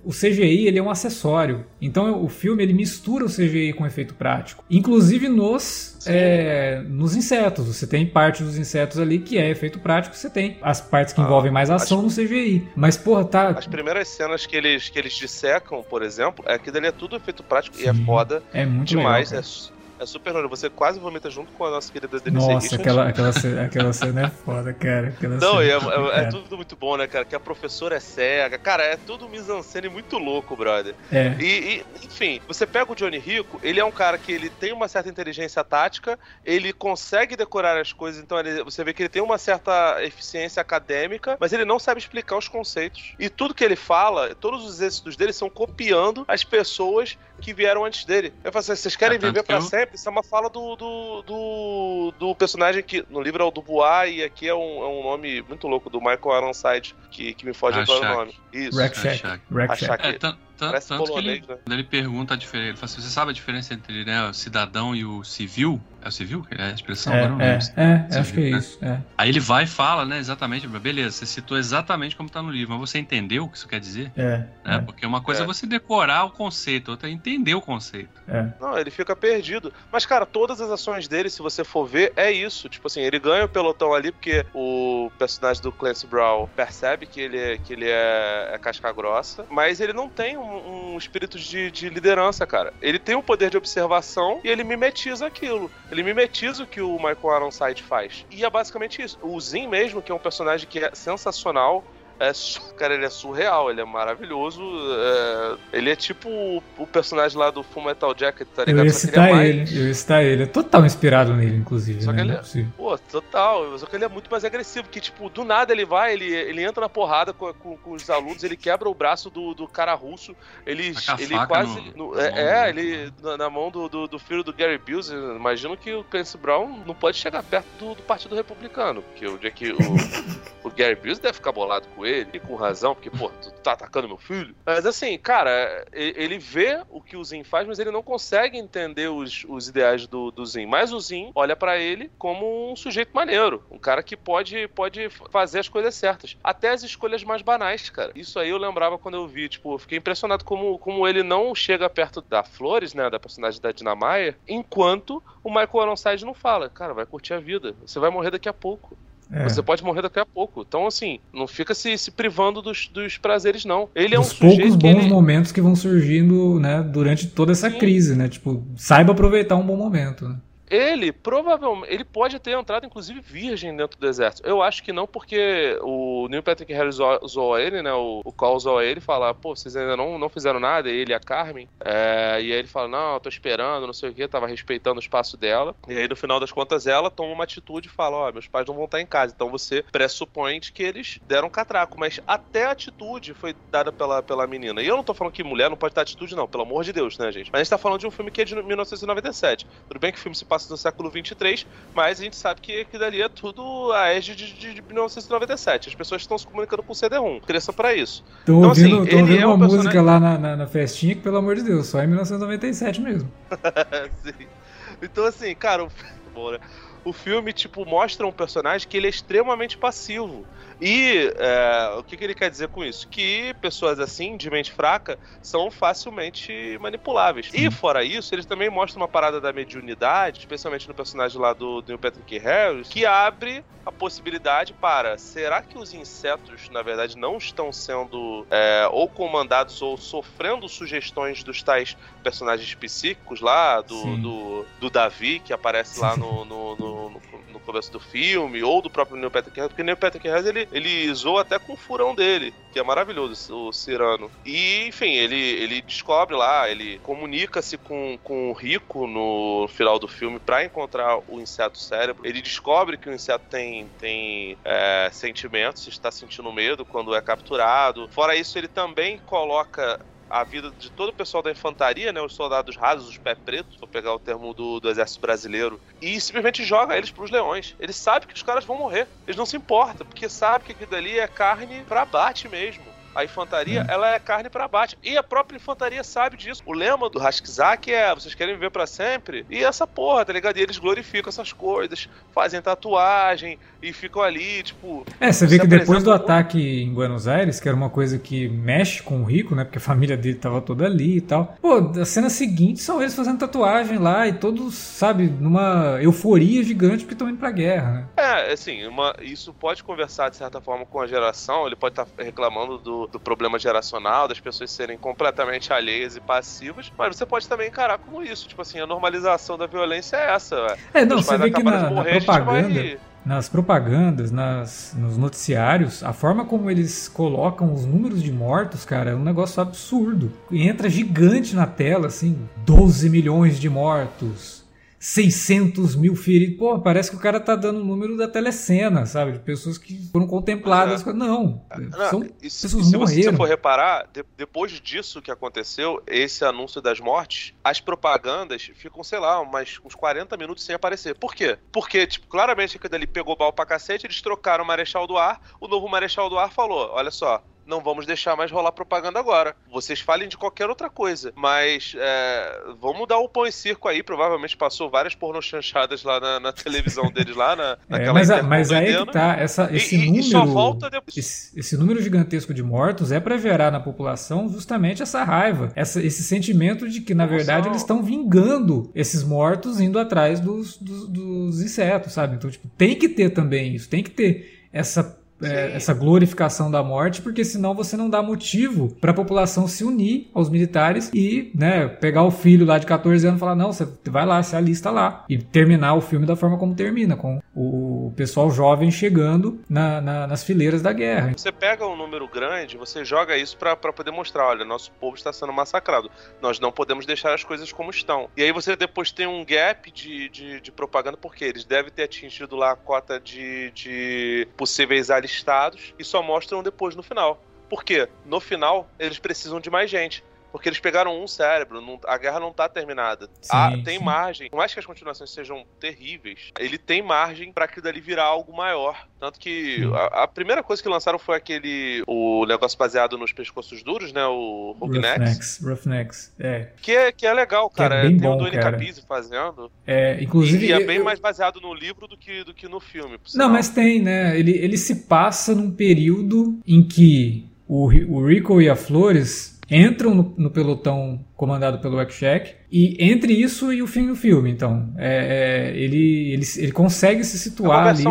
o CGI ele é um acessório. Então o filme ele mistura o CGI com efeito prático. Inclusive nos é, nos insetos. Você tem parte dos insetos ali que é efeito prático, você tem as partes que ah, envolvem mais ação as, no CGI. Mas, porra, tá. As primeiras cenas que eles, que eles dissecam, por exemplo, é que dali é tudo efeito prático Sim, e é foda é muito demais. Legal, é É super irônico. Você quase vomita junto com a nossa querida Denise Nossa, aquela, aquela, cena, aquela cena é foda, cara. Aquela Não, cena, é, é, é, tudo muito bom, né, cara? Que a professora é cega. Cara, é tudo mise-en-scène muito louco, brother. É. E, e, enfim, você pega o Johnny Rico, ele é um cara que ele tem uma certa inteligência tática, ele consegue decorar as coisas, então ele, você vê que ele tem uma certa eficiência acadêmica, mas ele não sabe explicar os conceitos. E tudo que ele fala, todos os êxitos dele são copiando as pessoas que vieram antes dele. Eu falo assim, vocês querem É, tanto viver que pra Isso é uma fala do, do, do, do personagem que no livro é o Dubois e aqui é um, é um nome muito louco do Michael Ironside, que, que me foge agora o nome. Isso. Rack Shack. Shack. Rack Achar Shack. que- É, tan- tan- Parece tanto que ele, né? quando ele pergunta a diferença, ele fala assim, você sabe a diferença entre né, o cidadão e o civil? É o civil? É a expressão? Agora eu não É, lembro. é, é, Você acho que é né? isso. É. Aí ele vai e fala, né, exatamente, beleza, você citou exatamente como tá no livro, mas você entendeu o que isso quer dizer? É, Né? Porque uma coisa é. É. você decorar o conceito, outra é entender o conceito. é, é. Não, ele fica perdido. Mas, cara, todas as ações dele, se você for ver, é isso. Tipo assim, ele ganha o pelotão ali porque o personagem do Clancy Brown percebe que ele é, que ele é, é casca grossa, mas ele não tem um, um espírito de, de liderança, cara. Ele tem um poder de observação e ele mimetiza aquilo. Ele mimetiza o que o Michael Ironside faz. E é basicamente isso. O Zin mesmo, que é um personagem que é sensacional, é, cara, ele é surreal, ele é maravilhoso. é, ele é tipo o, o personagem lá do Full Metal Jacket, tá Eu ligado? ia Só que ele citar é mais- ele, eu ia citar ele. É total inspirado nele, inclusive. Só né? que ele é- é possível. Pô, total. Só que ele é muito mais agressivo. Que, tipo, do nada ele vai, ele, ele entra na porrada com, com, com os alunos, ele quebra o braço do, do cara russo. Ele, ele quase. no- no- é, é, do- ele. Na, na mão do, do, do filho do Gary Busey. Imagino que o Clancy Brown não pode chegar perto do, do Partido Republicano. Porque o dia que o, o Gary Busey deve ficar bolado com ele, e com razão, porque, pô, tu tá atacando meu filho. Mas assim, cara, ele vê o que o Zin faz, mas ele não consegue entender os, os ideais do, do Zin. Mas o Zin olha pra ele como um sujeito maneiro, um cara que pode, pode fazer as coisas certas. Até as escolhas mais banais, cara. Isso aí eu lembrava quando eu vi, tipo, eu fiquei impressionado como, como ele não chega perto da Flores, né, da personagem da Dina Maia, enquanto o Michael Ironside não fala, cara, vai curtir a vida, você vai morrer daqui a pouco. É. Você pode morrer daqui a pouco. Então, assim, não fica se, se privando dos, dos prazeres, não. Ele é um Os poucos sujeito que bons ele... momentos que vão surgindo, né, durante toda essa Sim. crise, né? Tipo, saiba aproveitar um bom momento, né? Ele provavelmente. Ele pode ter entrado, inclusive, virgem dentro do exército. Eu acho que não, porque o Neil Patrick Harris zoa ele, né? O, o Call ele e fala: pô, vocês ainda não, não fizeram nada, ele e a Carmen. É, e aí ele fala: não, eu tô esperando, não sei o que, tava respeitando o espaço dela. E aí, no final das contas, ela toma uma atitude e fala: ó, meus pais não vão estar em casa. Então você pressupõe que eles deram catraco. Mas até a atitude foi dada pela, pela menina. E eu não tô falando que mulher não pode dar atitude, não, pelo amor de Deus, né, gente? Mas a gente tá falando de um filme que é de 1997. Tudo bem que o filme se passa no século 23, mas a gente sabe que ali é tudo a égide de, de 1997. As pessoas estão se comunicando com o CD-ROM. Cresça pra isso. Tô Então, ouvindo, assim, ouvindo é uma um música personagem- lá na, na, na festinha que, pelo amor de Deus, só em 1997 mesmo. Então, assim, cara, o... Bom, né? o filme, tipo, mostra um personagem que ele é extremamente passivo. E é, o que, que ele quer dizer com isso? Que pessoas assim, de mente fraca, são facilmente manipuláveis. E fora isso, eles também mostram uma parada da mediunidade, especialmente no personagem lá do Neil Patrick Harris, que abre a possibilidade para será que os insetos, na verdade, não estão sendo é, ou comandados ou sofrendo sugestões dos tais personagens psíquicos lá, do, do, do Davi, que aparece lá no, no, no, começo do filme, ou do próprio Neil Patrick Harris, porque o Neil Patrick Harris ele, ele zoa até com o furão dele, que é maravilhoso, o Cirano. E, enfim, ele, ele descobre lá, ele comunica-se com, com o Rico no final do filme para encontrar o inseto cérebro. Ele descobre que o inseto tem, tem é, sentimentos, está sentindo medo quando é capturado. Fora isso, ele também coloca a vida de todo o pessoal da infantaria, né, os soldados rasos, os pé pretos, vou pegar o termo do, do exército brasileiro, e simplesmente joga eles pros leões. Ele sabe que os caras vão morrer. Eles não se importam, porque sabe que aquilo dali é carne pra bate mesmo. A infantaria, ela é carne pra bate. E a própria infantaria sabe disso. O lema do Hashkizak é: vocês querem viver pra sempre? E essa porra, tá ligado? E eles glorificam essas coisas, fazem tatuagem e ficam ali, tipo. É, você vê que depois do ataque em Buenos Aires, que era uma coisa que mexe com o Rico, né? Porque a família dele tava toda ali e tal. Pô, a cena seguinte são eles fazendo tatuagem lá e todos, sabe, numa euforia gigante porque estão indo pra guerra, né? É, assim, uma, isso pode conversar de certa forma com a geração. Ele pode estar reclamando do, do problema geracional, das pessoas serem completamente alheias e passivas, mas você pode também encarar como isso. Tipo assim, a normalização da violência é essa. É, não, você vê que na, morrer, na propaganda. Vai... Nas propagandas, nas, nos noticiários, a forma como eles colocam os números de mortos, cara, é um negócio absurdo. Entra gigante na tela, assim, 12 milhões de mortos, 600 mil feridos. Pô, parece que o cara tá dando o número da telecena, sabe? De pessoas que foram contempladas. É. Não, não, são isso, pessoas se morreram. Se você for reparar, de, depois disso que aconteceu, esse anúncio das mortes, as propagandas ficam, sei lá, umas, uns 40 minutos sem aparecer. Por quê? Porque, tipo, claramente aquilo ali pegou bal pra cacete, eles trocaram o Marechal do Ar, o novo Marechal do Ar falou, olha só, não vamos deixar mais rolar propaganda agora. Vocês falem de qualquer outra coisa. Mas é, vamos dar o pão e circo aí. Provavelmente passou várias pornochanchadas lá na, na televisão deles lá, na, é, naquela é, Mas, a, mas aí é que tá. Essa, esse e, número. E só volta depois. Esse, esse, número gigantesco de mortos é para gerar na população justamente essa raiva. Essa, esse sentimento de que, na verdade, eles estão vingando esses mortos indo atrás dos, dos, dos insetos, sabe? Então, tipo, tem que ter também isso, tem que ter essa é, essa glorificação da morte, porque senão você não dá motivo para a população se unir aos militares e, né, pegar o filho lá de 14 anos e falar: não, você vai lá, se alista lá. E terminar o filme da forma como termina, com o pessoal jovem chegando na, na, nas fileiras da guerra. Você pega um número grande, você joga isso para poder mostrar: olha, nosso povo está sendo massacrado. Nós não podemos deixar as coisas como estão. E aí você depois tem um gap de, de, de propaganda, porque eles devem ter atingido lá a cota de, de possíveis alistas listados e só mostram depois no final. Por quê? No final, eles precisam de mais gente. Porque eles pegaram um cérebro, não, a guerra não tá terminada. Sim, ah, tem sim. margem. Por mais que as continuações sejam terríveis, ele tem margem para aquilo dali virar algo maior. Tanto que a, a, primeira coisa que lançaram foi aquele. O negócio baseado nos pescoços duros, né? O Roughnecks. Roughnecks, é. Que é, que é legal, cara. É bem tem bom, o Dwayne Capizzi fazendo. É, inclusive. E, e é bem eu... mais baseado no livro do que, do que no filme. Não, mas tem, né? Ele, ele se passa num período em que o, o Rico e a Flores entram no, no pelotão comandado pelo Wakshak e entre isso e o fim do filme, então, é, é, ele, ele, ele consegue se situar é ali.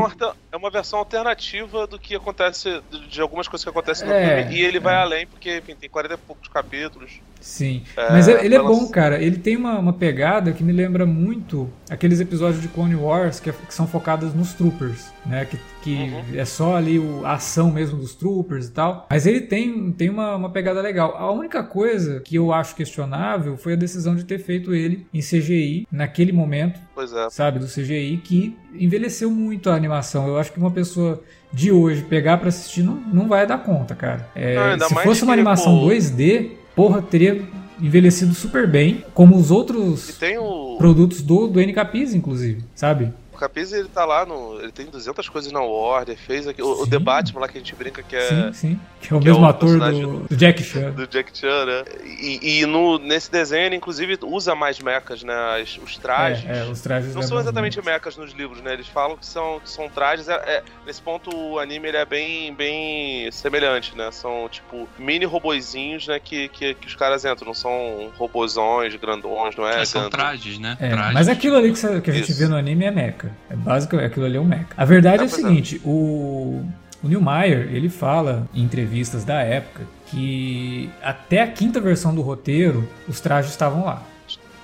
É uma versão alternativa do que acontece, de algumas coisas que acontecem no é, filme. E ele vai é. além, porque enfim, tem 40 e poucos capítulos. Sim, é, mas ele é bom, cara. Ele tem uma, uma pegada que me lembra muito aqueles episódios de Clone Wars que, que são focados nos troopers, né? Que, que uhum. é só ali o, a ação mesmo dos troopers e tal. Mas ele tem, tem uma, uma pegada legal. A única coisa que eu acho questionável foi a decisão de ter feito ele em CGI naquele momento, é. sabe, do CGI, que envelheceu muito a animação. Eu acho que uma pessoa de hoje pegar para assistir não, não vai dar conta, cara. É, não, se fosse uma animação pô... 2D, porra, teria envelhecido super bem, como os outros o... produtos do, do NKPs, inclusive, sabe? O Capiz, ele tá lá no. Ele tem 200 coisas na Warner, fez aqui. O, o Batman lá que a gente brinca que é. Sim, sim. Que é o mesmo é o ator do, do, Jack Chan. Do Jack Chan, né? E, e, no, nesse desenho, ele, inclusive, usa mais mechas, né? As, os trajes. É, é, os trajes não são exatamente mechas nos livros, né? Eles falam que são, que são trajes. É, é, nesse ponto, o anime ele é bem, bem semelhante, né? São, tipo, mini robozinhos, né? Que, que, que os caras entram. Não são robozões, grandões, não é? são trajes, né? É, trajes. Mas aquilo ali que, que a gente Isso. vê no anime é mecha. É básico, aquilo ali é um mecha. A verdade é, é o seguinte, o, o Neil Meyer, ele fala em entrevistas da época que até a quinta versão do roteiro, os trajes estavam lá.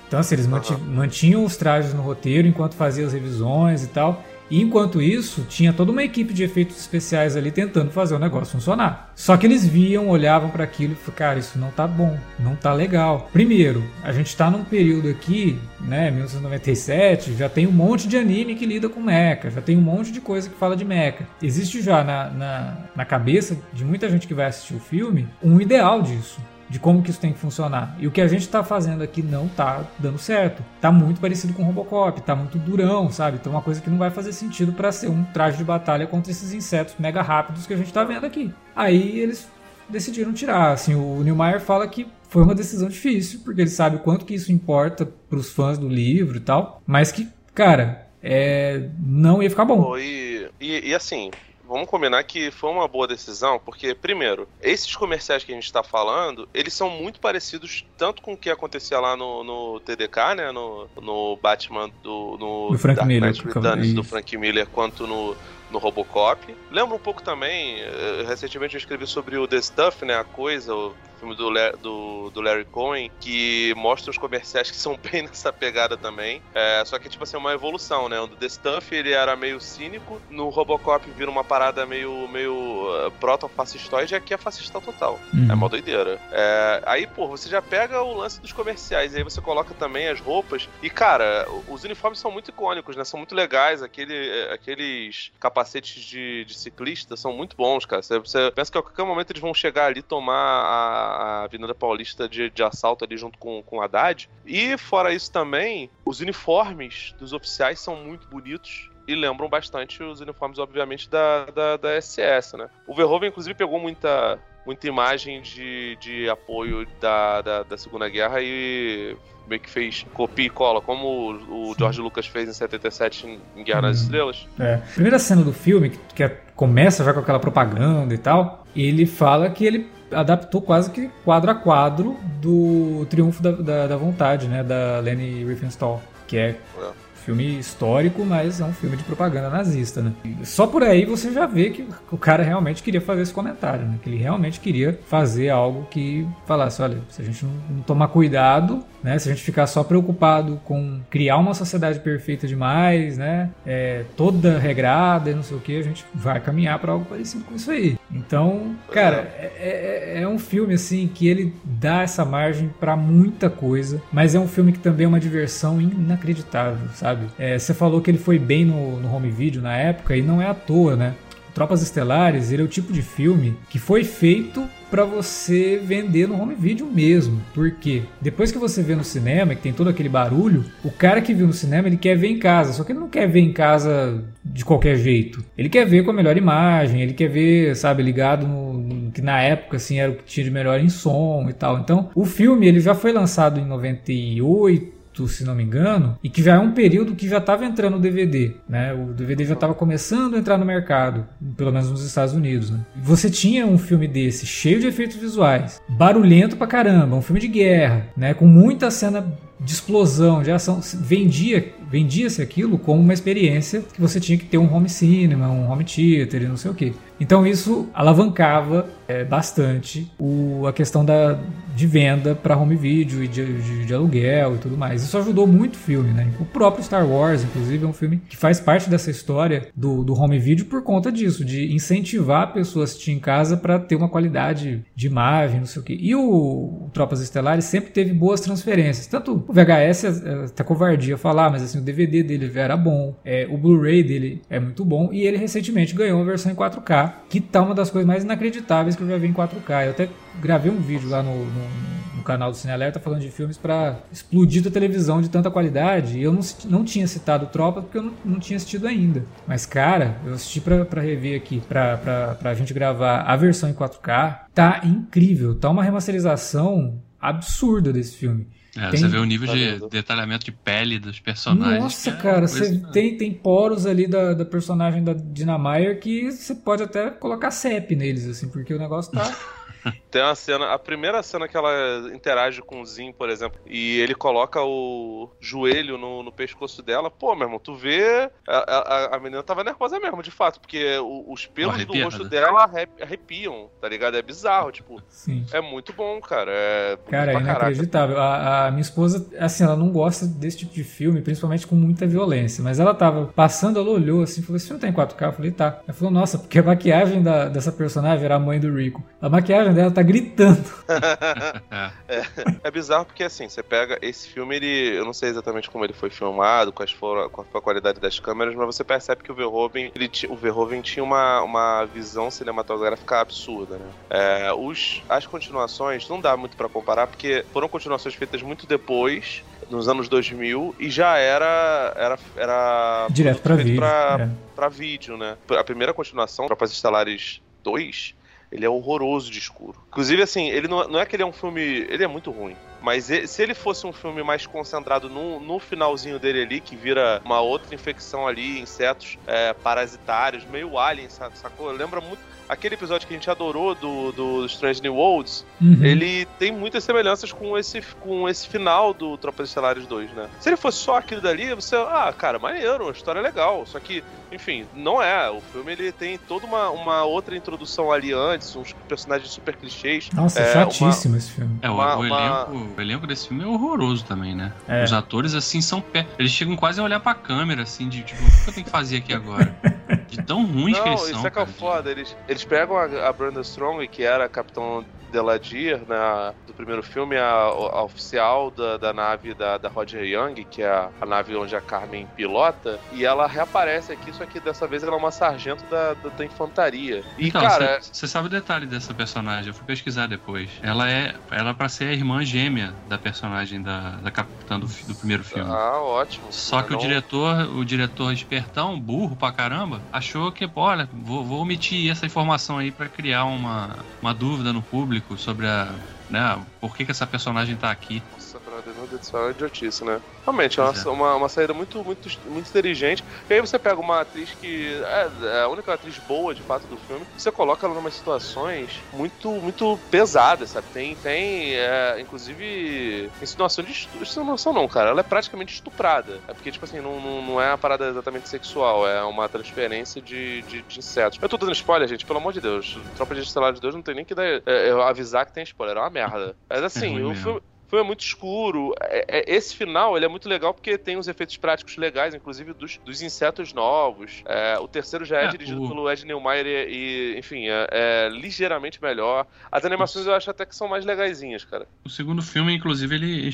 Então, assim, eles mantinham os trajes no roteiro enquanto faziam as revisões e tal. E enquanto isso, tinha toda uma equipe de efeitos especiais ali tentando fazer o negócio funcionar. Só que eles viam, olhavam para aquilo e falaram, cara, isso não tá bom, não tá legal. Primeiro, a gente tá num período aqui, né, 1997, já tem um monte de anime que lida com mecha, já tem um monte de coisa que fala de mecha. Existe já na, na, na cabeça de muita gente que vai assistir o filme um ideal disso de como que isso tem que funcionar. E o que a gente está fazendo aqui não está dando certo. Tá muito parecido com Robocop, tá muito durão, sabe? Então uma coisa que não vai fazer sentido para ser um traje de batalha contra esses insetos mega rápidos que a gente está vendo aqui. Aí eles decidiram tirar. Assim, o Neil fala que foi uma decisão difícil, porque ele sabe o quanto que isso importa para os fãs do livro e tal, mas que, cara, é, não ia ficar bom. E, e, e assim, vamos combinar que foi uma boa decisão, porque, primeiro, esses comerciais que a gente está falando, eles são muito parecidos tanto com o que acontecia lá no, no TDK, né? No, no Batman do. No do Frank Dark Miller. Returns, do Frank Miller, quanto no, no Robocop. Lembra um pouco também, eh, recentemente eu escrevi sobre o The Stuff, né? A coisa, o filme do, do, do, Larry Cohen, que mostra os comerciais que são bem nessa pegada também. É, só que, tipo assim, é uma evolução, né? O The Stuff, ele era meio cínico, no Robocop vira uma parada meio, meio uh, proto-fascistoide, e aqui é fascista total. Uhum. É uma doideira. É, aí, pô, você já pega o lance dos comerciais, aí você coloca também as roupas, e, cara, os uniformes são muito icônicos, né? São muito legais, aquele, é, aqueles capacetes de, de ciclista são muito bons, cara. Você, você pensa que a qualquer momento eles vão chegar ali tomar a a Avenida Paulista de, de assalto ali junto com, com Haddad. E fora isso também, os uniformes dos oficiais são muito bonitos e lembram bastante os uniformes, obviamente, da, da, da SS, né? O Verhoeven, inclusive, pegou muita, muita imagem de, de apoio da, da, da Segunda Guerra e meio que fez copia e cola, como o, o George Lucas fez em 77 em Guerra nas uhum. Estrelas. É. Primeira cena do filme, que, que é, começa já com aquela propaganda e tal, ele fala que ele adaptou quase que quadro a quadro do Triunfo da, da, da Vontade, né? Da Leni Riefenstahl, que é, é filme histórico, mas é um filme de propaganda nazista, né? Só por aí você já vê que o cara realmente queria fazer esse comentário, né? Que ele realmente queria fazer algo que falasse, olha, se a gente não, tomar cuidado, né? Se a gente ficar só preocupado com criar uma sociedade perfeita demais, né? É, toda regrada e não sei o que, a gente vai caminhar para algo parecido com isso aí. Então, cara, é, é, é um filme assim que ele dá essa margem para muita coisa, mas é um filme que também é uma diversão inacreditável, sabe? Sabe? É, você falou que ele foi bem no, no home video na época e não é à toa, né? Tropas Estelares, ele é o tipo de filme que foi feito para você vender no home video mesmo. Porque depois que você vê no cinema, que tem todo aquele barulho, o cara que viu no cinema, ele quer ver em casa. Só que ele não quer ver em casa de qualquer jeito. Ele quer ver com a melhor imagem, ele quer ver, sabe, ligado no, no que na época assim era o que tinha de melhor em som e tal. Então, o filme ele já foi lançado em 98 se não me engano, e que já é um período que já estava entrando o DVD, né? O DVD já estava começando a entrar no mercado, pelo menos nos Estados Unidos, né? Você tinha um filme desse, cheio de efeitos visuais, barulhento pra caramba, um filme de guerra, né? Com muita cena de explosão, de ação, vendia vendia-se aquilo como uma experiência que você tinha que ter um home cinema, um home theater e não sei o que. Então isso alavancava é, bastante o, a questão da, de venda para home video e de, de, de, aluguel e tudo mais. Isso ajudou muito o filme, né? O próprio Star Wars, inclusive, é um filme que faz parte dessa história do, do home video por conta disso, de incentivar a pessoa a assistir em casa para ter uma qualidade de imagem, não sei o que. E o, Tropas Estelares sempre teve boas transferências. Tanto o VHS é, é covardia falar, mas assim, o DVD dele era bom, é, o Blu-ray dele é muito bom e ele recentemente ganhou uma versão em 4K, que tá uma das coisas mais inacreditáveis que eu vi em 4K. Eu até gravei um vídeo lá no, no, no canal do Cine Alerta falando de filmes para explodir a televisão de tanta qualidade. E eu não, não tinha citado Tropa porque eu não, não tinha assistido ainda. Mas, cara, eu assisti para rever aqui, pra, pra, pra gente gravar a versão em 4K. Tá incrível, tá uma remasterização absurda desse filme. É, tem... Você vê o nível de detalhamento de pele dos personagens. Nossa, é cara, você tem, tem poros ali da, da personagem da Dina Meyer que você pode até colocar CEP neles, assim, porque o negócio tá. Tem uma cena, a primeira cena que ela interage com o Zin, por exemplo, e ele coloca o joelho no, no pescoço dela, pô, meu irmão, tu vê. A, a, a menina tava nervosa mesmo, de fato, porque o, os pelos Arrepia, do rosto né? dela arrepiam, tá ligado? É bizarro, tipo. Sim. É muito bom, cara. É cara, é inacreditável. A, a, minha esposa, assim, ela não gosta desse tipo de filme, principalmente com muita violência, mas ela tava passando, ela olhou assim, falou: esse filme tá em 4K? Eu falei, tá. Ela falou, nossa, porque a maquiagem da, dessa personagem era a mãe do Rico. A maquiagem dela tá gritando. é, é, bizarro porque assim, você pega esse filme, ele. Eu não sei exatamente como ele foi filmado, quais foram, qual foi a qualidade das câmeras, mas você percebe que o Verhoeven, ele, o Verhoeven tinha uma, uma visão cinematográfica absurda, né? É, os, as continuações não dá muito para comparar, porque foram continuações feitas muito depois, nos anos 2000, e já era. era, era Direto pra vídeo. Pra, é. pra vídeo, né? A primeira continuação, Tropas Estelares 2, ele é horroroso de escuro. Inclusive, assim, ele não, não é que ele é um filme. Ele é muito ruim. Mas ele, se ele fosse um filme mais concentrado no, no finalzinho dele ali, que vira uma outra infecção ali, insetos é, parasitários, meio alien, sacou? Lembra muito aquele episódio que a gente adorou do, do Strange New Worlds, Uhum. ele tem muitas semelhanças com esse, com esse final do Tropas Estelares 2, né? Se ele fosse só aquilo dali, você, ah, cara, maneiro, uma história legal. Só que, enfim, não é. O filme ele tem toda uma, uma outra introdução ali antes, uns personagens super clichês. Nossa, É, chatíssimo esse filme. É, o, Uma- o uma- elenco, o elenco desse filme é horroroso também, né? É. Os atores, assim, são pé. Eles chegam quase a olhar pra câmera, assim, de tipo, o que eu tenho que fazer aqui agora? De tão ruins que Não, eles isso são. é que é cara, de- foda. Eles, eles pegam a, a Brenda Strong, que era a Capitão Deladier né, do primeiro filme, a, a oficial da, da nave da, da Roger Young, que é a, a nave onde a Carmen pilota, e ela reaparece aqui, só que dessa vez ela é uma sargento da, da, da infantaria. E, Então, cara, você sabe o detalhe dessa personagem? Eu fui pesquisar depois. Ela é, ela é pra ser a irmã gêmea da personagem da, da capitã do, do primeiro filme. ah, ótimo. Só que o Não- diretor, o diretor espertão, burro pra caramba, achou que, pô, olha, vou, vou omitir essa informação aí pra criar uma, uma dúvida no público sobre a, né, por que, que essa personagem tá aqui. Brother, meu Deus do céu, é idiotice, né? Realmente, é uma, é. uma, uma saída muito, muito, muito inteligente. E aí você pega uma atriz que é, é a única atriz boa, de fato, do filme, você coloca ela em umas situações muito, muito pesadas, sabe? Tem, tem é, inclusive, insinuação de estupro. Insinuação não, cara. Ela é praticamente estuprada. É porque, tipo assim, não, não, não é uma parada exatamente sexual, é uma transferência de, de, de insetos. Eu tô dando spoiler, gente, pelo amor de Deus. Tropa de Estelar de Deus não tem nem que dar, é, é, avisar que tem spoiler, é uma merda. Mas assim, ruim o filme. É muito escuro. É- é- esse final ele é muito legal porque tem os efeitos práticos legais, inclusive dos, dos insetos novos. É, o terceiro já é, É, dirigido o- pelo Ed Neumeier e, e, enfim, é, é ligeiramente melhor. As animações eu acho até que são mais legaisinhas, cara. O segundo filme, inclusive, ele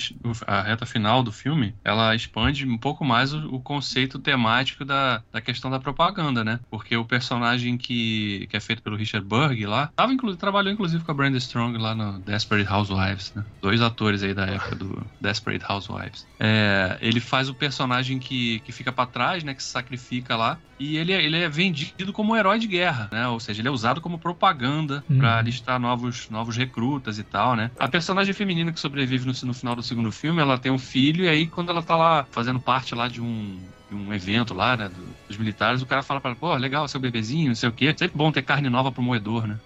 a reta final do filme, ela expande um pouco mais o, o conceito temático da, da questão da propaganda, né? Porque o personagem que, que é feito pelo Richard Berg lá, tava, inclu, trabalhou inclusive com a Brenda Strong lá no Desperate Housewives, né? Dois atores aí da época do Desperate Housewives. É, ele faz o personagem que, que fica pra trás, né? Que se sacrifica lá. E ele, é- ele é vendido como um herói de guerra, né? Ou seja, ele é usado como propaganda Uhum. pra listar novos, novos recrutas e tal, né? A personagem feminina que sobrevive no, no final do segundo filme, ela tem um filho, e aí quando ela tá lá fazendo parte lá de um, um evento lá, né, do- dos militares, o cara fala pra ela, pô, legal, seu bebezinho, não sei o quê. Sempre bom ter carne nova pro moedor, né?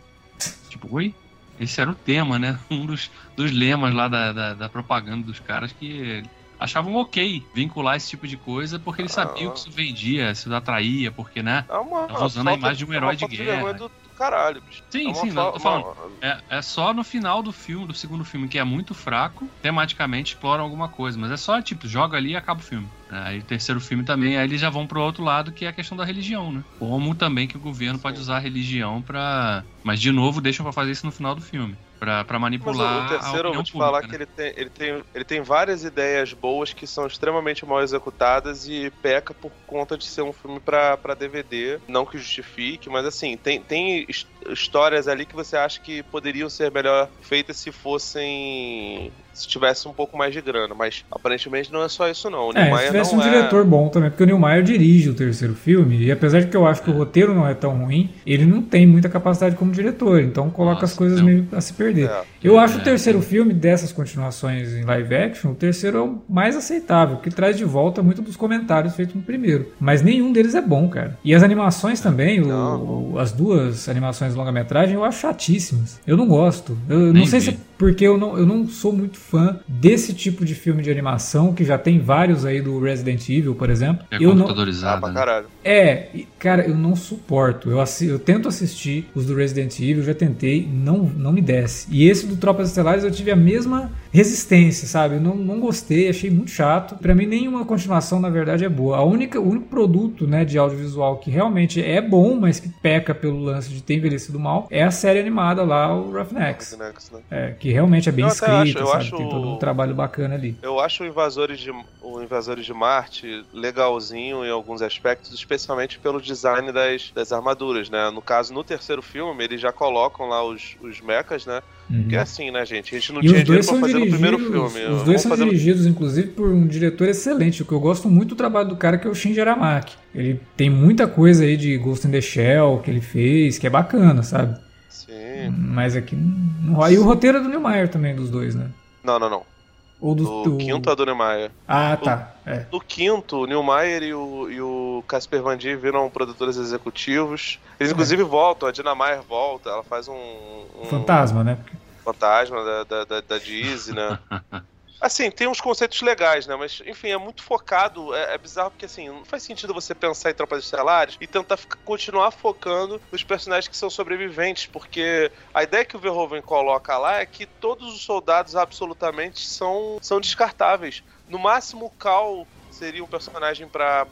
tipo, oi? Esse era o tema, né? Um dos, dos lemas lá da, da, da propaganda dos caras que achavam ok vincular esse tipo de coisa porque eles sabiam que isso vendia, isso atraía, porque, né? É uma. Usando a imagem de um é herói uma de guerra. do caralho, bicho. Sim, É sim, eu tô falando. uma- É, é só no final do filme, do segundo filme, que é muito fraco, tematicamente explora alguma coisa, mas é só, tipo, joga ali e acaba o filme. Aí o terceiro filme também, aí eles já vão pro outro lado, que é a questão da religião, né? Como também que o governo pode usar a religião pra. Mas de novo, deixam pra fazer isso no final do filme. Pra, pra Mas manipular. o, terceiro, eu vou te pública, falar né? que ele tem, ele, tem, ele tem várias ideias boas que são extremamente mal executadas e peca por conta de ser um filme pra, pra DVD. Não que justifique, mas assim, tem, tem his- histórias ali que você acha que poderiam ser melhor feitas se fossem. Se tivesse um pouco mais de grana. Mas aparentemente não é só isso, não. O É, se tivesse não um é- diretor bom também, porque o Neil Meyer dirige o terceiro filme, e apesar de que eu acho que o roteiro não é tão ruim, ele não tem muita capacidade como diretor, então coloca Nossa, as coisas não. meio a se perder. É. Eu acho É, o terceiro filme dessas continuações em live action, o terceiro é o mais aceitável, porque traz de volta muito dos comentários feitos no primeiro. Mas nenhum deles é bom, cara. E as animações também, o- as duas animações de longa-metragem, eu acho chatíssimas. Eu não gosto. Eu não sei vi. se é porque eu não, eu não sou muito fã desse tipo de filme de animação, que já tem vários aí do Resident Evil, por exemplo. É eu não, Ah, computadorizado, pra né? caralho. é, e, cara, eu não suporto. Eu, assi- eu tento assistir os do Resident Evil, já tentei, não, não me desce. E esse do Tropas Estelares eu tive a mesma resistência, sabe? Eu não, não gostei, achei muito chato. Pra mim, nenhuma continuação, na verdade, é boa. A única, o único produto né, de audiovisual que realmente é bom, mas que peca pelo lance de ter envelhecido mal, é a série animada lá, o Roughnecks. Next, né? É, que realmente é bem Eu até acho- sabe? acho Tem todo um trabalho bacana ali. Eu acho o Invasores de, o Invasores de Marte legalzinho em alguns aspectos, especialmente pelo design das, das armaduras, né? No caso, no terceiro filme, eles já colocam lá os, os mechas, né? Uhum. Que é assim, né, gente? A gente não E tinha dinheiro pra fazer no primeiro filme. os dois são fazer dirigidos, inclusive, por um diretor excelente. O que eu gosto muito do trabalho do cara que é o Shinji Aramaki. Ele tem muita coisa aí de Ghost in the Shell que ele fez, que é bacana, sabe? Sim. Mas aqui não rola. E o roteiro é do Meyer também, dos dois, né? Não, não, não. Ou do, No do... quinto é do Niemeyer. Ah, tá. É. No quinto, o Meyer e o, e o Casper Van Dien viram produtores executivos. Eles, É. inclusive, voltam. A Dina Meyer volta. Ela faz um... um Fantasma, né? fantasma da, da, da, da Disney, né? Assim, tem uns conceitos legais, né? Mas, enfim, é muito focado. É, é bizarro porque, assim, não faz sentido você pensar em Tropas Estelares e tentar ficar- continuar focando nos personagens que são sobreviventes, porque a ideia que o Verhoeven coloca lá é que todos os soldados absolutamente são, são descartáveis. No máximo, o Cal seria um personagem pra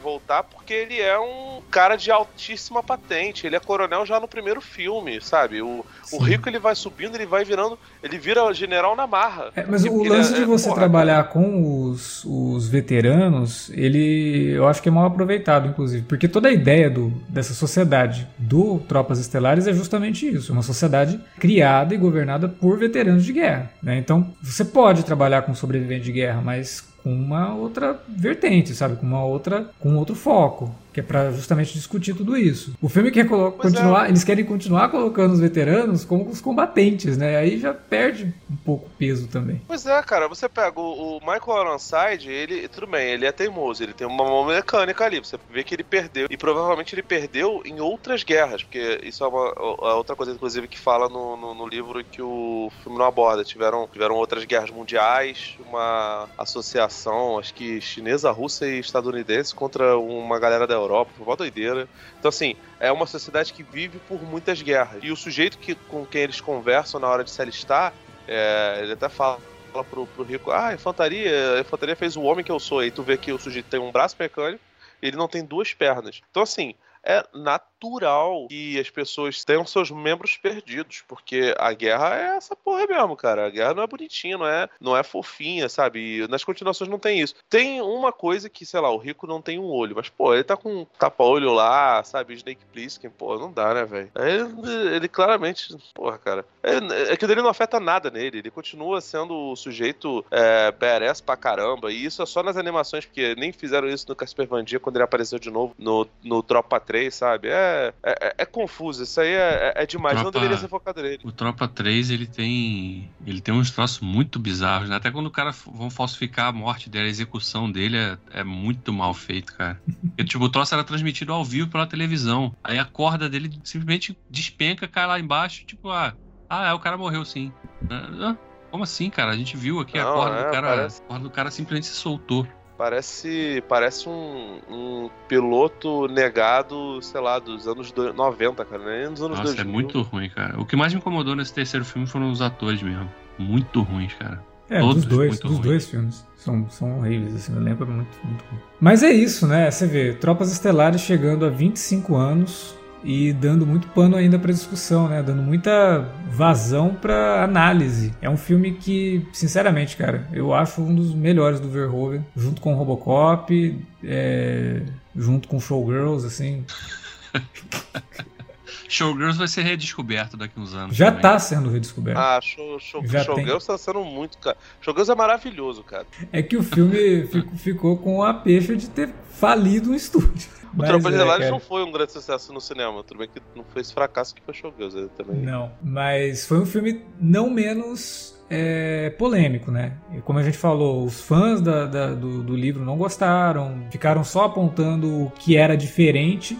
voltar, porque ele é um cara de altíssima patente. Ele é coronel já no primeiro filme, sabe? O, o. Rico ele vai subindo, ele vai virando. Ele vira general na marra. É, mas o lance é- de é você porra, trabalhar com os, os veteranos, ele eu acho que é mal aproveitado, inclusive. Porque toda a ideia do, dessa sociedade do Tropas Estelares é justamente isso: uma sociedade criada e governada por veteranos de guerra. né? Então, você pode trabalhar com sobrevivente de guerra, mas com uma outra vertente, sabe? Com uma outra, com outro foco, que é pra justamente discutir tudo isso. O filme quer é. continuar, eles querem continuar colocando os veteranos como os combatentes, né? Aí já perde um pouco o peso também. Pois é, cara, você pega o, o Michael Ironside, ele, tudo bem, ele é teimoso, ele tem uma mão mecânica ali, você vê que ele perdeu, e provavelmente ele perdeu em outras guerras, porque isso é uma a outra coisa, inclusive, que fala no, no, no livro que o filme não aborda, tiveram, tiveram outras guerras mundiais, uma associação, acho que chinesa, russa e estadunidense contra uma galera da Europa, foi uma doideira. Então, assim, é uma sociedade que vive por muitas guerras, e o sujeito que, com quem eles conversam na hora de se alistar, é, ele até fala fala pro, pro Rico, ah, infantaria, a infantaria fez o homem que eu sou. Aí tu vê que o sujeito tem um braço mecânico e ele não tem duas pernas. Então, assim, é natural que as pessoas tenham seus membros perdidos, porque a guerra é essa porra mesmo, cara. A guerra não é bonitinha, não é, não é fofinha, sabe? E nas continuações não tem isso. Tem uma coisa que, sei lá, o Rico não tem um olho, mas, pô, ele tá com um tapa-olho lá, sabe? Snake Plissken, pô, não dá, né, velho? Ele, ele claramente, porra, cara. É, é que ele não afeta nada nele, ele continua sendo o sujeito é, badass pra caramba, e isso é só nas animações, porque nem fizeram isso no Casper Van Dien quando ele apareceu de novo no, no Tropa 3, sabe? É, é, é confuso, isso aí é, é- é demais, não Tropa- deveria ser focado nele. O Tropa 3, ele tem. Ele tem uns troços muito bizarros, né? Até quando o cara vão falsificar a morte dele, a execução dele é, é muito mal feito, cara. Porque, tipo, o troço era transmitido ao vivo pela televisão. Aí a corda dele simplesmente despenca, cai lá embaixo, tipo, ah, ah, é, o cara morreu sim. Ah, ah, como assim, cara? A gente viu aqui a Não, corda é, do cara. parece- A corda do cara simplesmente se soltou. Parece, parece um, um piloto negado, sei lá, dos anos do- 90, cara, nem nos anos Nossa, 2000. é muito ruim, cara. O que mais me incomodou nesse terceiro filme foram os atores mesmo. Muito ruins, cara. É, Todos dos dois, muito dos ruins. dois filmes. São, são horríveis, assim, eu lembro muito, muito ruim. Mas é isso, né? Você vê, Tropas Estelares chegando a 25 anos e dando muito pano ainda pra discussão, né? Dando muita vazão pra análise. É um filme que, sinceramente, cara, eu acho um dos melhores do Verhoeven, junto com Robocop, é, junto com Showgirls, assim. Showgirls vai ser redescoberto daqui uns anos. Já também. tá sendo redescoberto. Ah, show, show, Já Showgirls tá sendo muito, cara. Showgirls é maravilhoso, cara. É que o filme fico- ficou com a pecha de ter falido um estúdio. O Mas de é, Estelares cara. não foi um grande sucesso no cinema. Tudo bem que não foi esse fracasso que foi Showgirls ele também. Não, mas foi um filme não menos é, polêmico, né? E como a gente falou, os fãs da- da- do, do livro não gostaram, ficaram só apontando o que era diferente,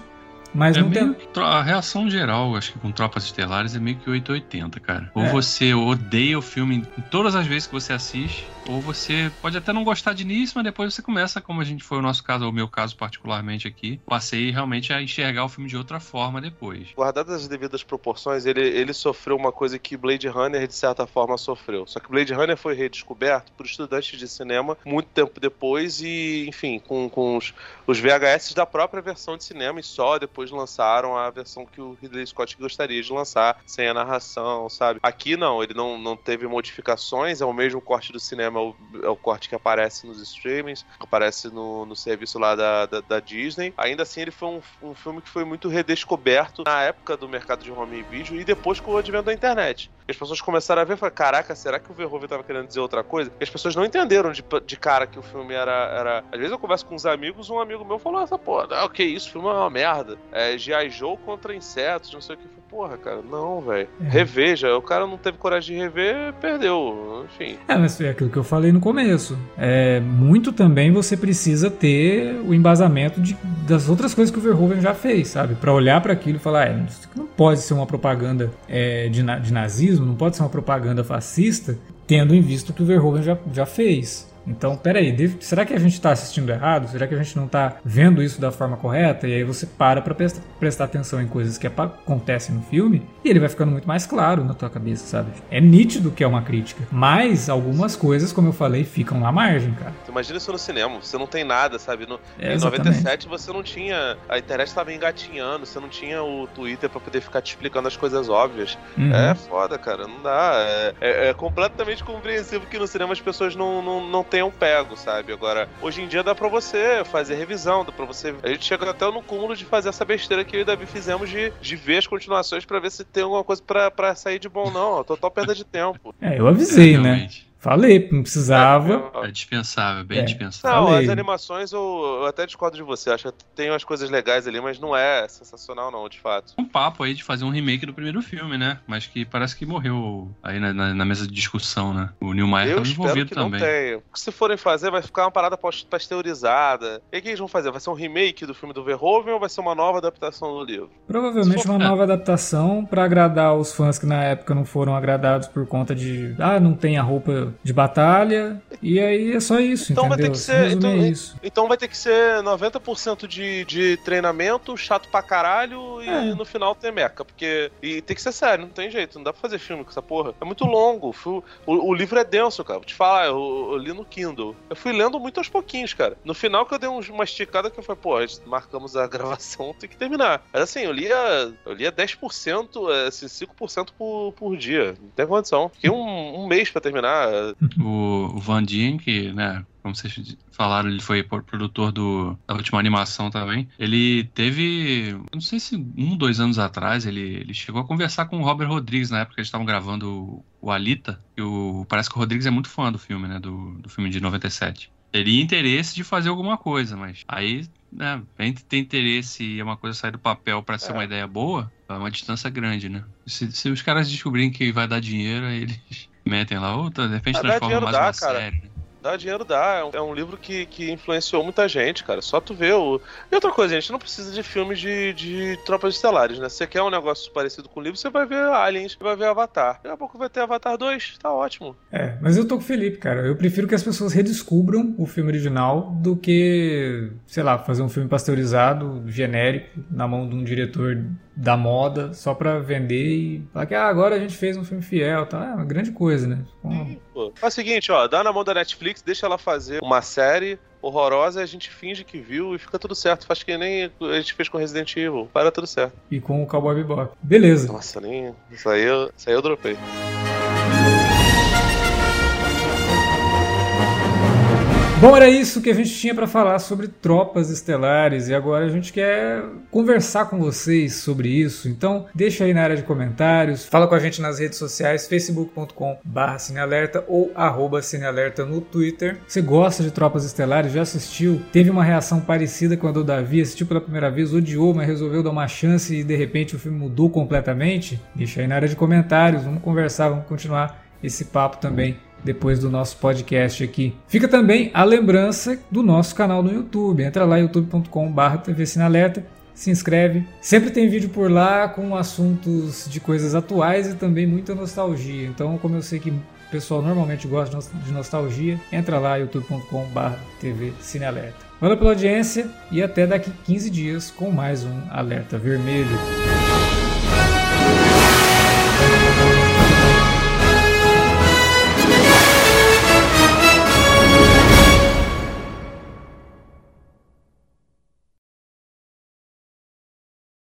mas É não meio tem. a reação geral, acho que com Tropas Estelares é meio que 880, cara. Ou É. você odeia o filme todas as vezes que você assiste, ou você pode até não gostar de início, mas depois você começa, como a gente foi o nosso caso, ou o meu caso particularmente aqui, passei realmente a enxergar o filme de outra forma depois. Guardadas as devidas proporções, ele, ele sofreu uma coisa que Blade Runner, de certa forma, sofreu. Só que Blade Runner foi redescoberto por estudantes de cinema muito tempo depois e, enfim, com, com os, os VHS da própria versão de cinema e só depois lançaram a versão que o Ridley Scott gostaria de lançar, sem a narração, sabe? Aqui não, ele não, não teve modificações, é o mesmo corte do cinema, é o, é o corte que aparece nos streamings, aparece no, no serviço lá da, da, da Disney. Ainda assim, ele foi um, um filme que foi muito redescoberto na época do mercado de home video e depois com o advento da internet. As pessoas começaram a ver e falaram, caraca, será que o Verhoeven tava querendo dizer outra coisa? E as pessoas não entenderam de, de cara que o filme era, era... Às vezes eu converso com uns amigos, um amigo meu falou essa porra, ah, o que isso? Filme é uma merda. É G.I. Joe contra insetos, não sei o que. Porra, cara, não, velho. É. Reveja. O cara não teve coragem de rever, perdeu. Enfim. É, mas é aquilo que eu falei no começo. É, muito também você precisa ter o embasamento de, das outras coisas que o Verhoeven já fez, sabe? Para olhar para aquilo e falar, é, não pode ser uma propaganda é, de, de nazismo, não pode ser uma propaganda fascista, tendo em vista o que o Verhoeven já, já fez. Então, peraí, será que a gente está assistindo errado? Será que a gente não está vendo isso da forma correta? E aí você para para prestar atenção em coisas que acontecem no filme e ele vai ficando muito mais claro na tua cabeça, sabe? É nítido que é uma crítica, mas algumas coisas, como eu falei, ficam na margem, cara. Imagina isso no cinema, você não tem nada, sabe? No, é, em 97 você não tinha. A internet estava engatinhando, você não tinha o Twitter para poder ficar te explicando as coisas óbvias. Uhum. É foda, cara, não dá. É, é, é, completamente compreensível que no cinema as pessoas não, não, não tenham pego, sabe? Agora, hoje em dia dá pra você fazer revisão, dá pra você. A gente chega até no cúmulo de fazer essa besteira que eu e o Davi fizemos de, de ver as continuações para ver se tem alguma coisa para sair de bom, não. Total perda de tempo. É, eu avisei, é, né? Falei, não precisava. É, é dispensável, bem é. dispensável. Não, Falei. as animações eu, eu, até discordo de você. Acho que tem umas coisas legais ali, mas não é sensacional, não, de fato. Um papo aí de fazer um remake do primeiro filme, né? Mas que parece que morreu aí na, na, na mesa de discussão, né? O Neil Meyer tá envolvido que também. Não tenha. Se forem fazer, vai ficar uma parada pasteurizada. E o que eles vão fazer? Vai ser um remake do filme do Verhoeven ou vai ser uma nova adaptação do livro? Provavelmente uma nova adaptação para agradar os fãs que na época não foram agradados por conta de. Ah, não tem a roupa de batalha e aí é só isso, então entendeu? Vai ter que ser, então, é isso. então vai ter que ser 90% de, de treinamento, chato pra caralho, e é. no final tem meca. Porque. E tem que ser sério, não tem jeito, não dá pra fazer filme com essa porra. É muito longo. O, o livro é denso, cara. Vou te falar, eu, eu, li no Kindle. Eu fui lendo muito aos pouquinhos, cara. No final que eu dei uma esticada que eu falei, pô, marcamos a gravação, tem que terminar. Mas assim, eu lia, eu lia 10%, assim, 5% por, por dia. Não tem condição. Fiquei um, um mês pra terminar. O o Van Dien, que, né, como vocês falaram, ele foi produtor do, da última animação também. Ele teve, não sei se um, dois anos atrás, ele, ele chegou a conversar com o Robert Rodrigues na época que eles estavam gravando o, Alita. E o, parece que o Rodrigues é muito fã do filme, né? Do, do filme de 97. Teria interesse de fazer alguma coisa, mas aí, né, entre ter interesse e uma coisa sair do papel para ser é. uma ideia boa, é uma distância grande, né? Se, se os caras descobrirem que vai dar dinheiro, eles metem lá, outra, de repente ah, transforma mais dá, uma cara. série. Dá dinheiro, dá. É um, é um livro que, que influenciou muita gente, cara. Só tu vê o. E outra coisa, a gente não precisa de filmes de, de tropas estelares, né? Se você quer um negócio parecido com o livro, você vai ver Aliens, vai ver Avatar. Daqui a pouco vai ter Avatar 2, tá ótimo. É, mas eu tô com o Felipe, cara. Eu prefiro que as pessoas redescubram o filme original do que, sei lá, fazer um filme pasteurizado, genérico, na mão de um diretor da moda só pra vender e falar que ah, agora a gente fez um filme fiel, tá? É uma grande coisa, né? Sim, é o seguinte, ó, dá na mão da Netflix, deixa ela fazer uma série horrorosa e a gente finge que viu e fica tudo certo. Faz que nem a gente fez com Resident Evil. Para tudo certo. E com o Cowboy Bebop. Beleza. Nossa, nem. Isso aí eu, isso aí eu dropei. Bom, era isso que a gente tinha para falar sobre tropas estelares e agora a gente quer conversar com vocês sobre isso. Então, deixa aí na área de comentários, fala com a gente nas redes sociais, facebook.com/cinealerta ou cinealerta no Twitter. Você gosta de tropas estelares? Já assistiu? Teve uma reação parecida quando o Davi assistiu pela primeira vez, odiou, mas resolveu dar uma chance e de repente o filme mudou completamente? Deixa aí na área de comentários, vamos conversar, vamos continuar esse papo também depois do nosso podcast aqui. Fica também a lembrança do nosso canal no YouTube. Entra lá youtube.com/barra TV se inscreve. Sempre tem vídeo por lá com assuntos de coisas atuais e também muita nostalgia. Então, como eu sei que o pessoal normalmente gosta de nostalgia, entra lá youtube.com/barra TV Alerta. Valeu pela audiência e até daqui 15 dias com mais um Alerta Vermelho.